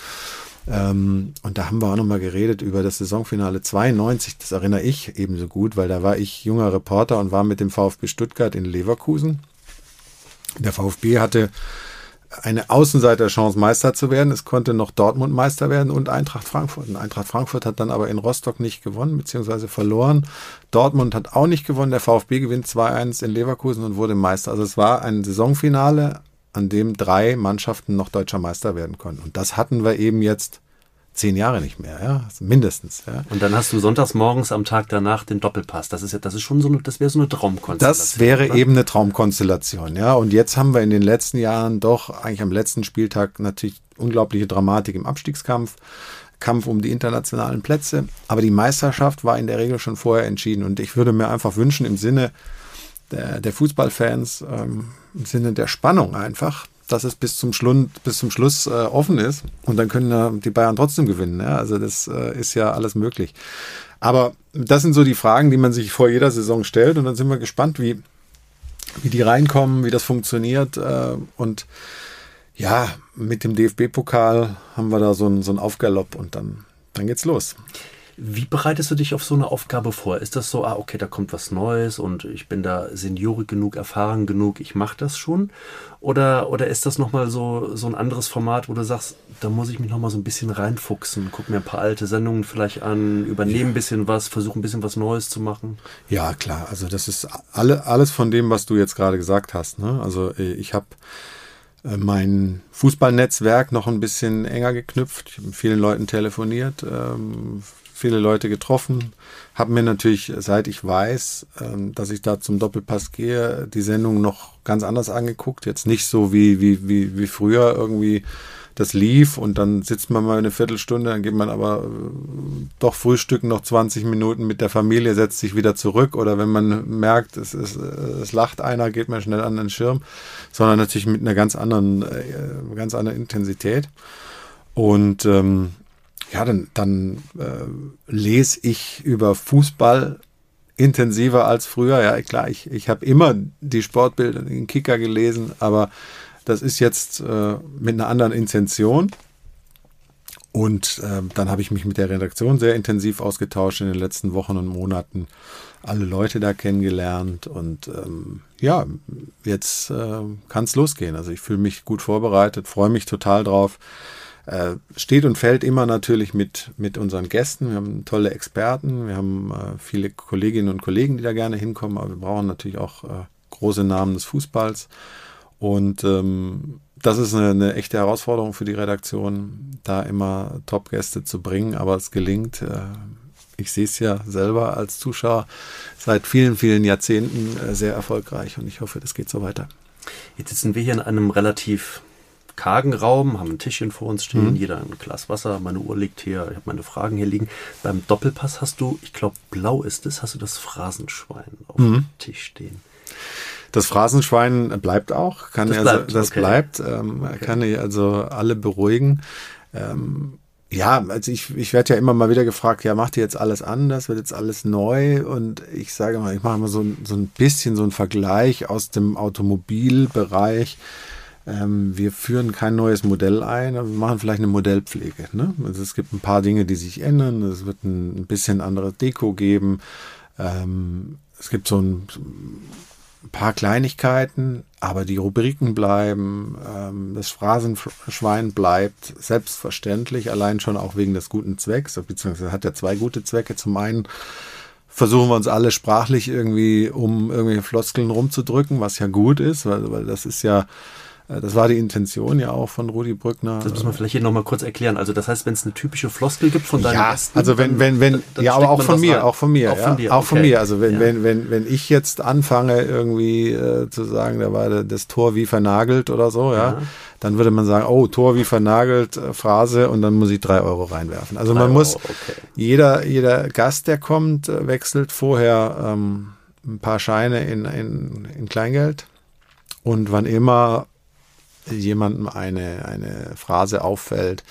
ähm, und da haben wir auch nochmal geredet über das Saisonfinale 92. Das erinnere ich ebenso gut, weil da war ich junger Reporter und war mit dem VfB Stuttgart in Leverkusen. Der VfB hatte eine Außenseiterchance, Meister zu werden. Es konnte noch Dortmund Meister werden und Eintracht Frankfurt. Und Eintracht Frankfurt hat dann aber in Rostock nicht gewonnen, beziehungsweise verloren. Dortmund hat auch nicht gewonnen. Der VfB gewinnt 2-1 in Leverkusen und wurde Meister. Also es war ein Saisonfinale, an dem drei Mannschaften noch deutscher Meister werden konnten. Und das hatten wir eben jetzt zehn Jahre nicht mehr, ja, mindestens. Ja. Und dann hast du sonntags morgens am Tag danach den Doppelpass. Das ist ja, das ist schon so eine, das wäre so eine Traumkonstellation. Das wäre oder? eben eine Traumkonstellation, ja. Und jetzt haben wir in den letzten Jahren doch eigentlich am letzten Spieltag natürlich unglaubliche Dramatik im Abstiegskampf. Kampf um die internationalen Plätze. Aber die Meisterschaft war in der Regel schon vorher entschieden. Und ich würde mir einfach wünschen, im Sinne der, der Fußballfans, ähm, im Sinne der Spannung einfach, dass es bis zum, Schlund, bis zum Schluss äh, offen ist und dann können ja die Bayern trotzdem gewinnen. Ja? Also das äh, ist ja alles möglich. Aber das sind so die Fragen, die man sich vor jeder Saison stellt und dann sind wir gespannt, wie, wie die reinkommen, wie das funktioniert äh, und ja, mit dem DFB-Pokal haben wir da so einen, so einen Aufgalopp und dann, dann geht's los. Wie bereitest du dich auf so eine Aufgabe vor? Ist das so, ah, okay, da kommt was Neues und ich bin da seniorig genug, erfahren genug, ich mache das schon? Oder, oder ist das nochmal so, so ein anderes Format, wo du sagst, da muss ich mich nochmal so ein bisschen reinfuchsen, guck mir ein paar alte Sendungen vielleicht an, übernehme ja. ein bisschen was, versuche ein bisschen was Neues zu machen? Ja, klar. Also das ist alle, alles von dem, was du jetzt gerade gesagt hast. Ne? Also äh, ich habe äh, mein Fußballnetzwerk noch ein bisschen enger geknüpft. Ich habe mit vielen Leuten telefoniert, ähm, viele Leute getroffen, habe mir natürlich, seit ich weiß, ähm, dass ich da zum Doppelpass gehe, die Sendung noch ganz anders angeguckt. Jetzt nicht so wie, wie, wie, wie früher irgendwie das lief und dann sitzt man mal eine Viertelstunde, dann geht man aber äh, doch frühstücken noch 20 Minuten mit der Familie, setzt sich wieder zurück oder wenn man merkt, es, es, es lacht einer, geht man schnell an den Schirm, sondern natürlich mit einer ganz anderen, äh, ganz anderen Intensität. Und ähm, ja, dann, dann äh, lese ich über Fußball intensiver als früher. Ja, klar, ich, ich habe immer die Sportbilder, den Kicker gelesen, aber das ist jetzt äh, mit einer anderen Intention. Und äh, dann habe ich mich mit der Redaktion sehr intensiv ausgetauscht in den letzten Wochen und Monaten. Alle Leute da kennengelernt und ähm, ja, jetzt äh, kann es losgehen. Also ich fühle mich gut vorbereitet, freue mich total drauf. Äh, steht und fällt immer natürlich mit, mit unseren Gästen. Wir haben tolle Experten, wir haben äh, viele Kolleginnen und Kollegen, die da gerne hinkommen, aber wir brauchen natürlich auch äh, große Namen des Fußballs. Und ähm, das ist eine, eine, echte Herausforderung für die Redaktion, da immer Top-Gäste zu bringen, aber es gelingt. Äh, ich sehe es ja selber als Zuschauer seit vielen, vielen Jahrzehnten äh, sehr erfolgreich und ich hoffe, das geht so weiter. Jetzt sitzen wir hier in einem relativ kargen Raum, haben ein Tischchen vor uns stehen, mhm. jeder ein Glas Wasser, meine Uhr liegt hier, ich habe meine Fragen hier liegen. Beim Doppelpass hast du, ich glaube blau ist es, hast du das Phrasenschwein auf mhm. dem Tisch stehen. Das Phrasenschwein bleibt auch, kann das also, bleibt, das okay. bleibt, ähm, okay. kann ich also alle beruhigen. Ähm, ja, also ich, ich werde ja immer mal wieder gefragt, ja, macht ihr jetzt alles anders, wird jetzt alles neu? Und ich sage mal, ich mache mal so, so ein bisschen so einen Vergleich aus dem Automobilbereich. Ähm, wir führen kein neues Modell ein, aber wir machen vielleicht eine Modellpflege. Ne? Also es gibt ein paar Dinge, die sich ändern. Es wird ein, bisschen andere Deko geben. Ähm, es gibt so ein, ein paar Kleinigkeiten, aber die Rubriken bleiben, ähm, das Phrasenschwein bleibt selbstverständlich, allein schon auch wegen des guten Zwecks, beziehungsweise hat er zwei gute Zwecke. Zum einen versuchen wir uns alle sprachlich irgendwie um irgendwelche Floskeln rumzudrücken, was ja gut ist, weil, weil das ist ja das war die Intention ja auch von Rudi Brückner. Das muss man vielleicht hier nochmal kurz erklären. Also das heißt, wenn es eine typische Floskel gibt von deinen ja, Gästen, also wenn, wenn, wenn, dann, ja, aber auch von mir, auch von mir, auch von dir, auch von mir. Also wenn, ja. wenn, wenn, wenn ich jetzt anfange irgendwie äh, zu sagen, da war das Tor wie vernagelt oder so, ja, ja, dann würde man sagen, oh, Tor wie vernagelt, äh, Phrase und dann muss ich drei Euro reinwerfen. Also man muss, okay. jeder, jeder Gast, der kommt, äh, wechselt vorher ähm, ein paar Scheine in, in, in Kleingeld und wann immer jemandem eine, eine Phrase auffällt,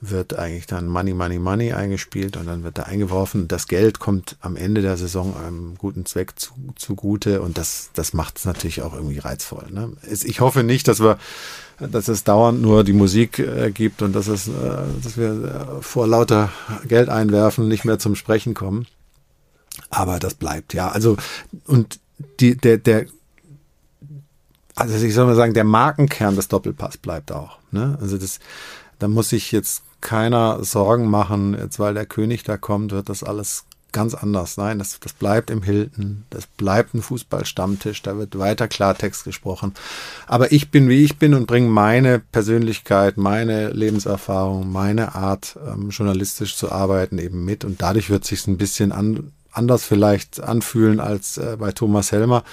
wird eigentlich dann Money, Money, Money eingespielt und dann wird da eingeworfen. Das Geld kommt am Ende der Saison einem guten Zweck zu, zugute und das, das macht es natürlich auch irgendwie reizvoll. Ne? Ich hoffe nicht, dass wir, dass es dauernd nur die Musik äh, gibt und dass es, äh, dass wir äh, vor lauter Geld einwerfen nicht mehr zum Sprechen kommen. Aber das bleibt, ja. Also, und die, der, der, also ich soll mal sagen, der Markenkern des Doppelpass bleibt auch. Ne? Also das, da muss sich jetzt keiner Sorgen machen, jetzt weil der König da kommt, wird das alles ganz anders. Nein, das, das bleibt im Hilton, das bleibt ein Fußballstammtisch, da wird weiter Klartext gesprochen. Aber ich bin, wie ich bin und bringe meine Persönlichkeit, meine Lebenserfahrung, meine Art, ähm, journalistisch zu arbeiten eben mit. Und dadurch wird sich ein bisschen an, anders vielleicht anfühlen als äh, bei Thomas Helmer.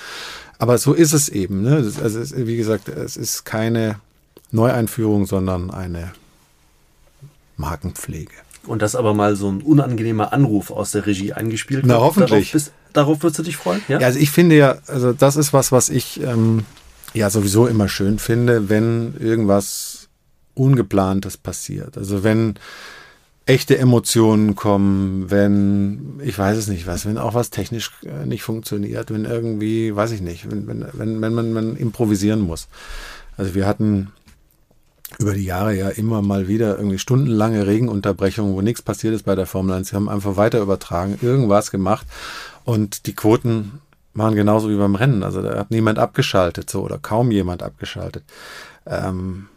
Aber so ist es eben. Ne? Also es, wie gesagt, es ist keine Neueinführung, sondern eine Markenpflege. Und das aber mal so ein unangenehmer Anruf aus der Regie eingespielt Na, hoffentlich. Darauf, bist, darauf würdest du dich freuen? Ja? ja? also ich finde ja, also das ist was, was ich ähm, ja sowieso immer schön finde, wenn irgendwas Ungeplantes passiert. Also wenn echte Emotionen kommen, wenn, ich weiß es nicht was, wenn auch was technisch äh, nicht funktioniert, wenn irgendwie, weiß ich nicht, wenn, wenn, wenn, wenn man, man improvisieren muss. Also wir hatten über die Jahre ja immer mal wieder irgendwie stundenlange Regenunterbrechungen, wo nichts passiert ist bei der Formel 1. Sie haben einfach weiter übertragen, irgendwas gemacht und die Quoten waren genauso wie beim Rennen. Also da hat niemand abgeschaltet, so oder kaum jemand abgeschaltet. Ähm,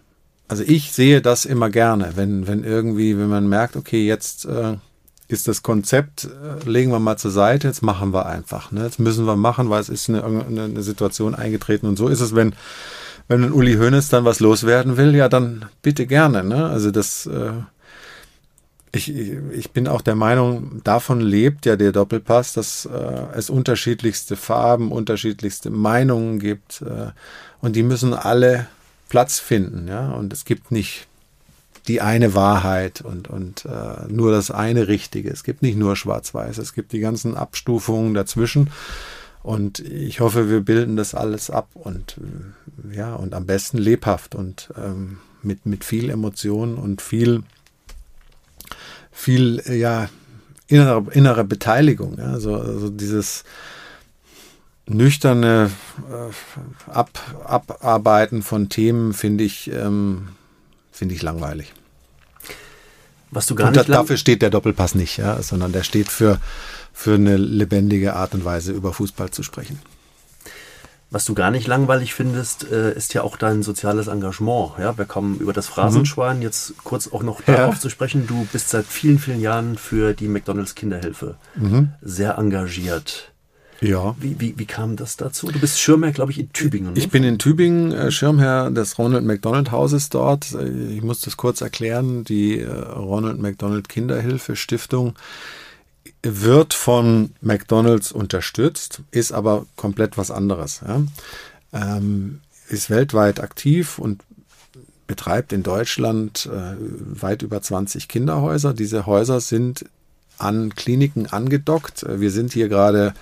also ich sehe das immer gerne, wenn, wenn irgendwie, wenn man merkt, okay, jetzt äh, ist das Konzept, äh, legen wir mal zur Seite, jetzt machen wir einfach. Ne? Jetzt müssen wir machen, weil es ist eine, eine, Situation eingetreten. Und so ist es, wenn, wenn ein Uli Hoeneß dann was loswerden will, ja, dann bitte gerne. Ne? Also das, äh, ich, ich bin auch der Meinung, davon lebt ja der Doppelpass, dass äh, es unterschiedlichste Farben, unterschiedlichste Meinungen gibt. Äh, und die müssen alle Platz finden. Ja? Und es gibt nicht die eine Wahrheit und, und äh, nur das eine Richtige. Es gibt nicht nur Schwarz-Weiß, es gibt die ganzen Abstufungen dazwischen. Und ich hoffe, wir bilden das alles ab und äh, ja, und am besten lebhaft und ähm, mit, mit viel Emotion und viel, viel, ja, innerer, innerer Beteiligung. Ja? Also, also dieses, nüchterne äh, Ab, Abarbeiten von Themen finde ich, ähm, finde ich langweilig. Was du gar und nicht dafür steht der Doppelpass nicht, ja, sondern der steht für, für eine lebendige Art und Weise über Fußball zu sprechen. Was du gar nicht langweilig findest, äh, ist ja auch dein soziales Engagement. Ja, wir kommen über das Phrasenschwein jetzt kurz auch noch darauf Ja. zu sprechen. Du bist seit vielen, vielen Jahren für die McDonalds Kinderhilfe sehr engagiert. Ja. Wie, wie, wie kam das dazu? Du bist Schirmherr, glaube ich, in Tübingen. Ne? Ich bin in Tübingen äh, Schirmherr des Ronald McDonald Hauses dort. Ich muss das kurz erklären. Die äh, Ronald McDonald Kinderhilfe Stiftung wird von McDonald's unterstützt, ist aber komplett was anderes. Ja? Ähm, ist weltweit aktiv und betreibt in Deutschland äh, weit über 20 Kinderhäuser. Diese Häuser sind an Kliniken angedockt. Wir sind hier gerade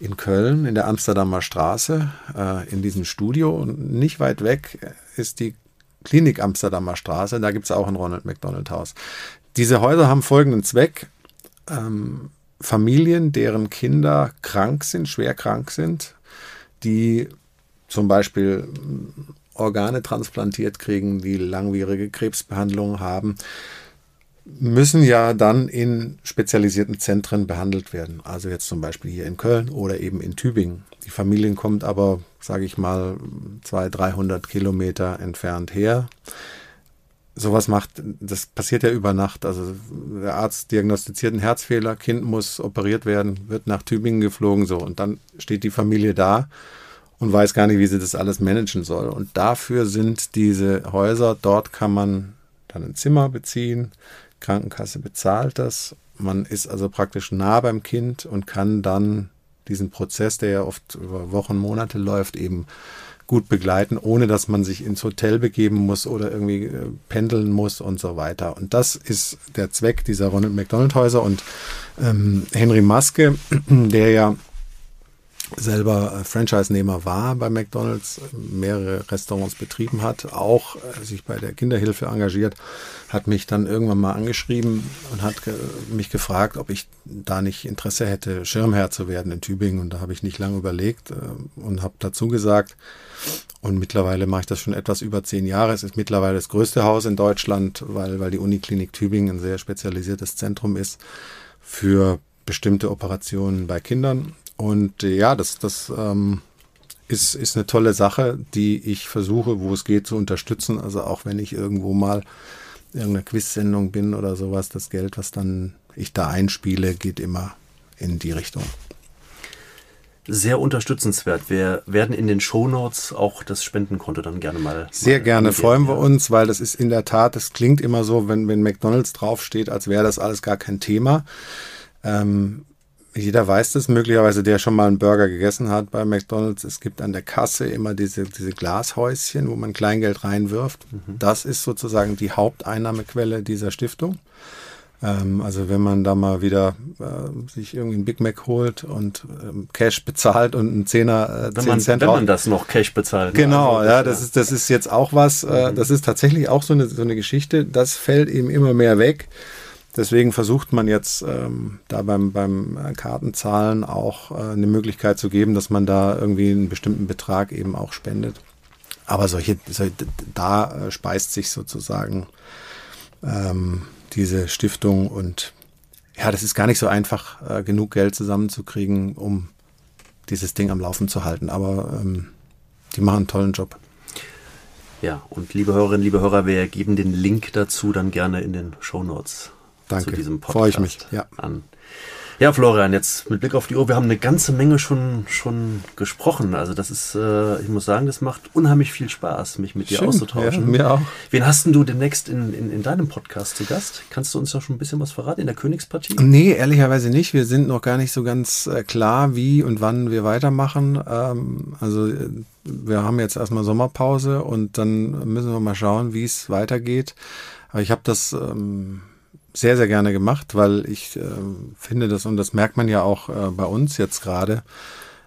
in Köln, in der Amsterdamer Straße, äh, in diesem Studio. Und nicht weit weg ist die Klinik Amsterdamer Straße. Da gibt es auch ein Ronald McDonald Haus. Diese Häuser haben folgenden Zweck. Ähm, Familien, deren Kinder krank sind, schwer krank sind, die zum Beispiel mm, Organe transplantiert kriegen, die langwierige Krebsbehandlungen haben, müssen ja dann in spezialisierten Zentren behandelt werden. Also jetzt zum Beispiel hier in Köln oder eben in Tübingen. Die Familien kommt aber, sage ich mal, 200, 300 Kilometer entfernt her. Sowas macht, das passiert ja über Nacht. Also der Arzt diagnostiziert einen Herzfehler, Kind muss operiert werden, wird nach Tübingen geflogen, so. Und dann steht die Familie da und weiß gar nicht, wie sie das alles managen soll. Und dafür sind diese Häuser, dort kann man dann ein Zimmer beziehen, Krankenkasse bezahlt das. Man ist also praktisch nah beim Kind und kann dann diesen Prozess, der ja oft über Wochen, Monate läuft, eben gut begleiten, ohne dass man sich ins Hotel begeben muss oder irgendwie äh, pendeln muss und so weiter. Und das ist der Zweck dieser Ronald McDonald Häuser und ähm, Henry Maske, der ja selber äh, Franchise-Nehmer war bei McDonald's, mehrere Restaurants betrieben hat, auch äh, sich bei der Kinderhilfe engagiert, hat mich dann irgendwann mal angeschrieben und hat ge mich gefragt, ob ich da nicht Interesse hätte, Schirmherr zu werden in Tübingen. Und da habe ich nicht lange überlegt äh, und habe dazu gesagt. Und mittlerweile mache ich das schon etwas über zehn Jahre. Es ist mittlerweile das größte Haus in Deutschland, weil, weil die Uniklinik Tübingen ein sehr spezialisiertes Zentrum ist für bestimmte Operationen bei Kindern. Und äh, ja, das, das ähm, ist, ist eine tolle Sache, die ich versuche, wo es geht, zu unterstützen. Also auch wenn ich irgendwo mal irgendeine Quiz-Sendung bin oder sowas, das Geld, was dann ich da einspiele, geht immer in die Richtung. Sehr unterstützenswert. Wir werden in den Shownotes auch das Spendenkonto dann gerne mal. Sehr mal gerne freuen wir uns, weil das ist in der Tat, das klingt immer so, wenn, wenn McDonalds draufsteht, als wäre das alles gar kein Thema. Ähm, jeder weiß das möglicherweise, der schon mal einen Burger gegessen hat bei McDonalds. Es gibt an der Kasse immer diese, diese Glashäuschen, wo man Kleingeld reinwirft. Das ist sozusagen die Haupteinnahmequelle dieser Stiftung. Ähm, also wenn man da mal wieder äh, sich irgendwie einen Big Mac holt und ähm, Cash bezahlt und einen Zehner, äh, Wenn 10 man, Cent wenn man das noch Cash bezahlt. ne? Genau, Also ja, das ist, das ist jetzt auch was, äh, das ist tatsächlich auch so eine, so eine Geschichte, das fällt eben immer mehr weg. Deswegen versucht man jetzt ähm, da beim, beim äh, Kartenzahlen auch äh, eine Möglichkeit zu geben, dass man da irgendwie einen bestimmten Betrag eben auch spendet. Aber solche, solche da äh, speist sich sozusagen ähm, diese Stiftung und ja, das ist gar nicht so einfach, äh, genug Geld zusammenzukriegen, um dieses Ding am Laufen zu halten. Aber ähm, die machen einen tollen Job. Ja, und liebe Hörerinnen, liebe Hörer, wir geben den Link dazu dann gerne in den Shownotes Danke. zu diesem Podcast Freue ich mich, ja. an. Ja, Florian, jetzt mit Blick auf die Uhr, wir haben eine ganze Menge schon, schon gesprochen. Also das ist, äh, ich muss sagen, das macht unheimlich viel Spaß, mich mit dir Schön, auszutauschen. ja, mir auch. Wen hast denn du demnächst in, in, in deinem Podcast zu Gast? Kannst du uns da schon ein bisschen was verraten in der Königspartie? Nee, ehrlicherweise nicht. Wir sind noch gar nicht so ganz äh, klar, wie und wann wir weitermachen. Ähm, also äh, wir haben jetzt erstmal Sommerpause und dann müssen wir mal schauen, wie es weitergeht. Aber ich habe das ähm, sehr, sehr gerne gemacht, weil ich ähm, finde das, und das merkt man ja auch äh, bei uns jetzt gerade,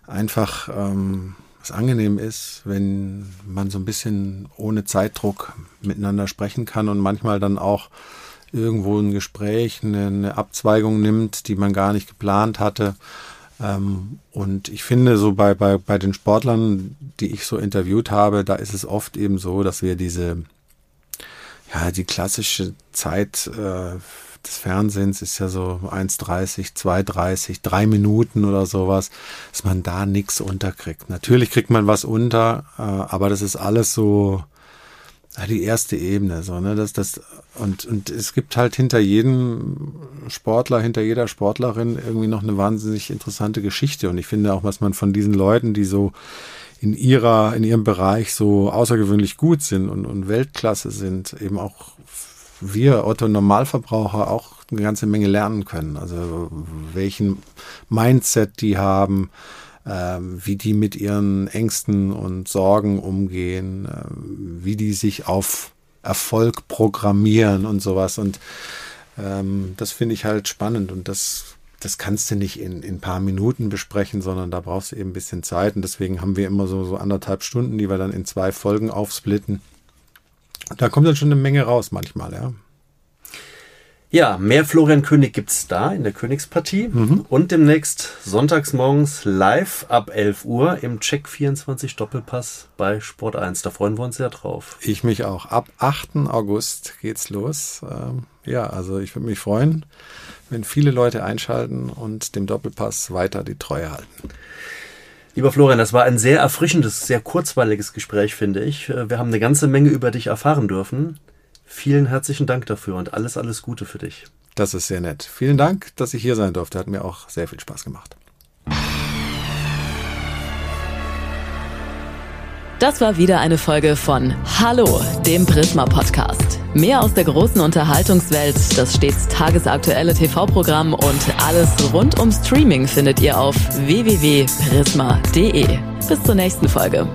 einfach ähm, was angenehm ist, wenn man so ein bisschen ohne Zeitdruck miteinander sprechen kann und manchmal dann auch irgendwo ein Gespräch, eine, eine Abzweigung nimmt, die man gar nicht geplant hatte. Ähm, und ich finde, so bei, bei, bei den Sportlern, die ich so interviewt habe, da ist es oft eben so, dass wir diese, ja, die klassische Zeit äh, des Fernsehens ist ja so 1,30, 2,30, drei Minuten oder sowas, dass man da nichts unterkriegt. Natürlich kriegt man was unter, äh, aber das ist alles so ja, die erste Ebene, so, ne, das, das, und, und es gibt halt hinter jedem Sportler, hinter jeder Sportlerin irgendwie noch eine wahnsinnig interessante Geschichte. Und ich finde auch, was man von diesen Leuten, die so in ihrer, in ihrem Bereich so außergewöhnlich gut sind und, und Weltklasse sind, eben auch wir Otto Normalverbraucher auch eine ganze Menge lernen können. Also welchen Mindset die haben, äh, wie die mit ihren Ängsten und Sorgen umgehen, äh, wie die sich auf Erfolg programmieren und sowas. Und ähm, das finde ich halt spannend und das das kannst du nicht in, in ein paar Minuten besprechen, sondern da brauchst du eben ein bisschen Zeit. Und deswegen haben wir immer so, so anderthalb Stunden, die wir dann in zwei Folgen aufsplitten. Da kommt dann schon eine Menge raus manchmal, ja. Ja, mehr Florian König gibt's da in der Königspartie mhm. und demnächst sonntags morgens live ab 11 Uhr im Check 24 Doppelpass bei Sport 1. Da freuen wir uns sehr drauf. Ich mich auch. Ab 8. August geht's los. Ähm, ja, also ich würde mich freuen, wenn viele Leute einschalten und dem Doppelpass weiter die Treue halten. Lieber Florian, das war ein sehr erfrischendes, sehr kurzweiliges Gespräch, finde ich. Äh, wir haben eine ganze Menge über dich erfahren dürfen. Vielen herzlichen Dank dafür und alles, alles Gute für dich. Das ist sehr nett. Vielen Dank, dass ich hier sein durfte. Hat mir auch sehr viel Spaß gemacht. Das war wieder eine Folge von Hallo, dem Prisma Podcast. Mehr aus der großen Unterhaltungswelt, das stets tagesaktuelle TV-Programm und alles rund um Streaming findet ihr auf www.prisma.de. Bis zur nächsten Folge.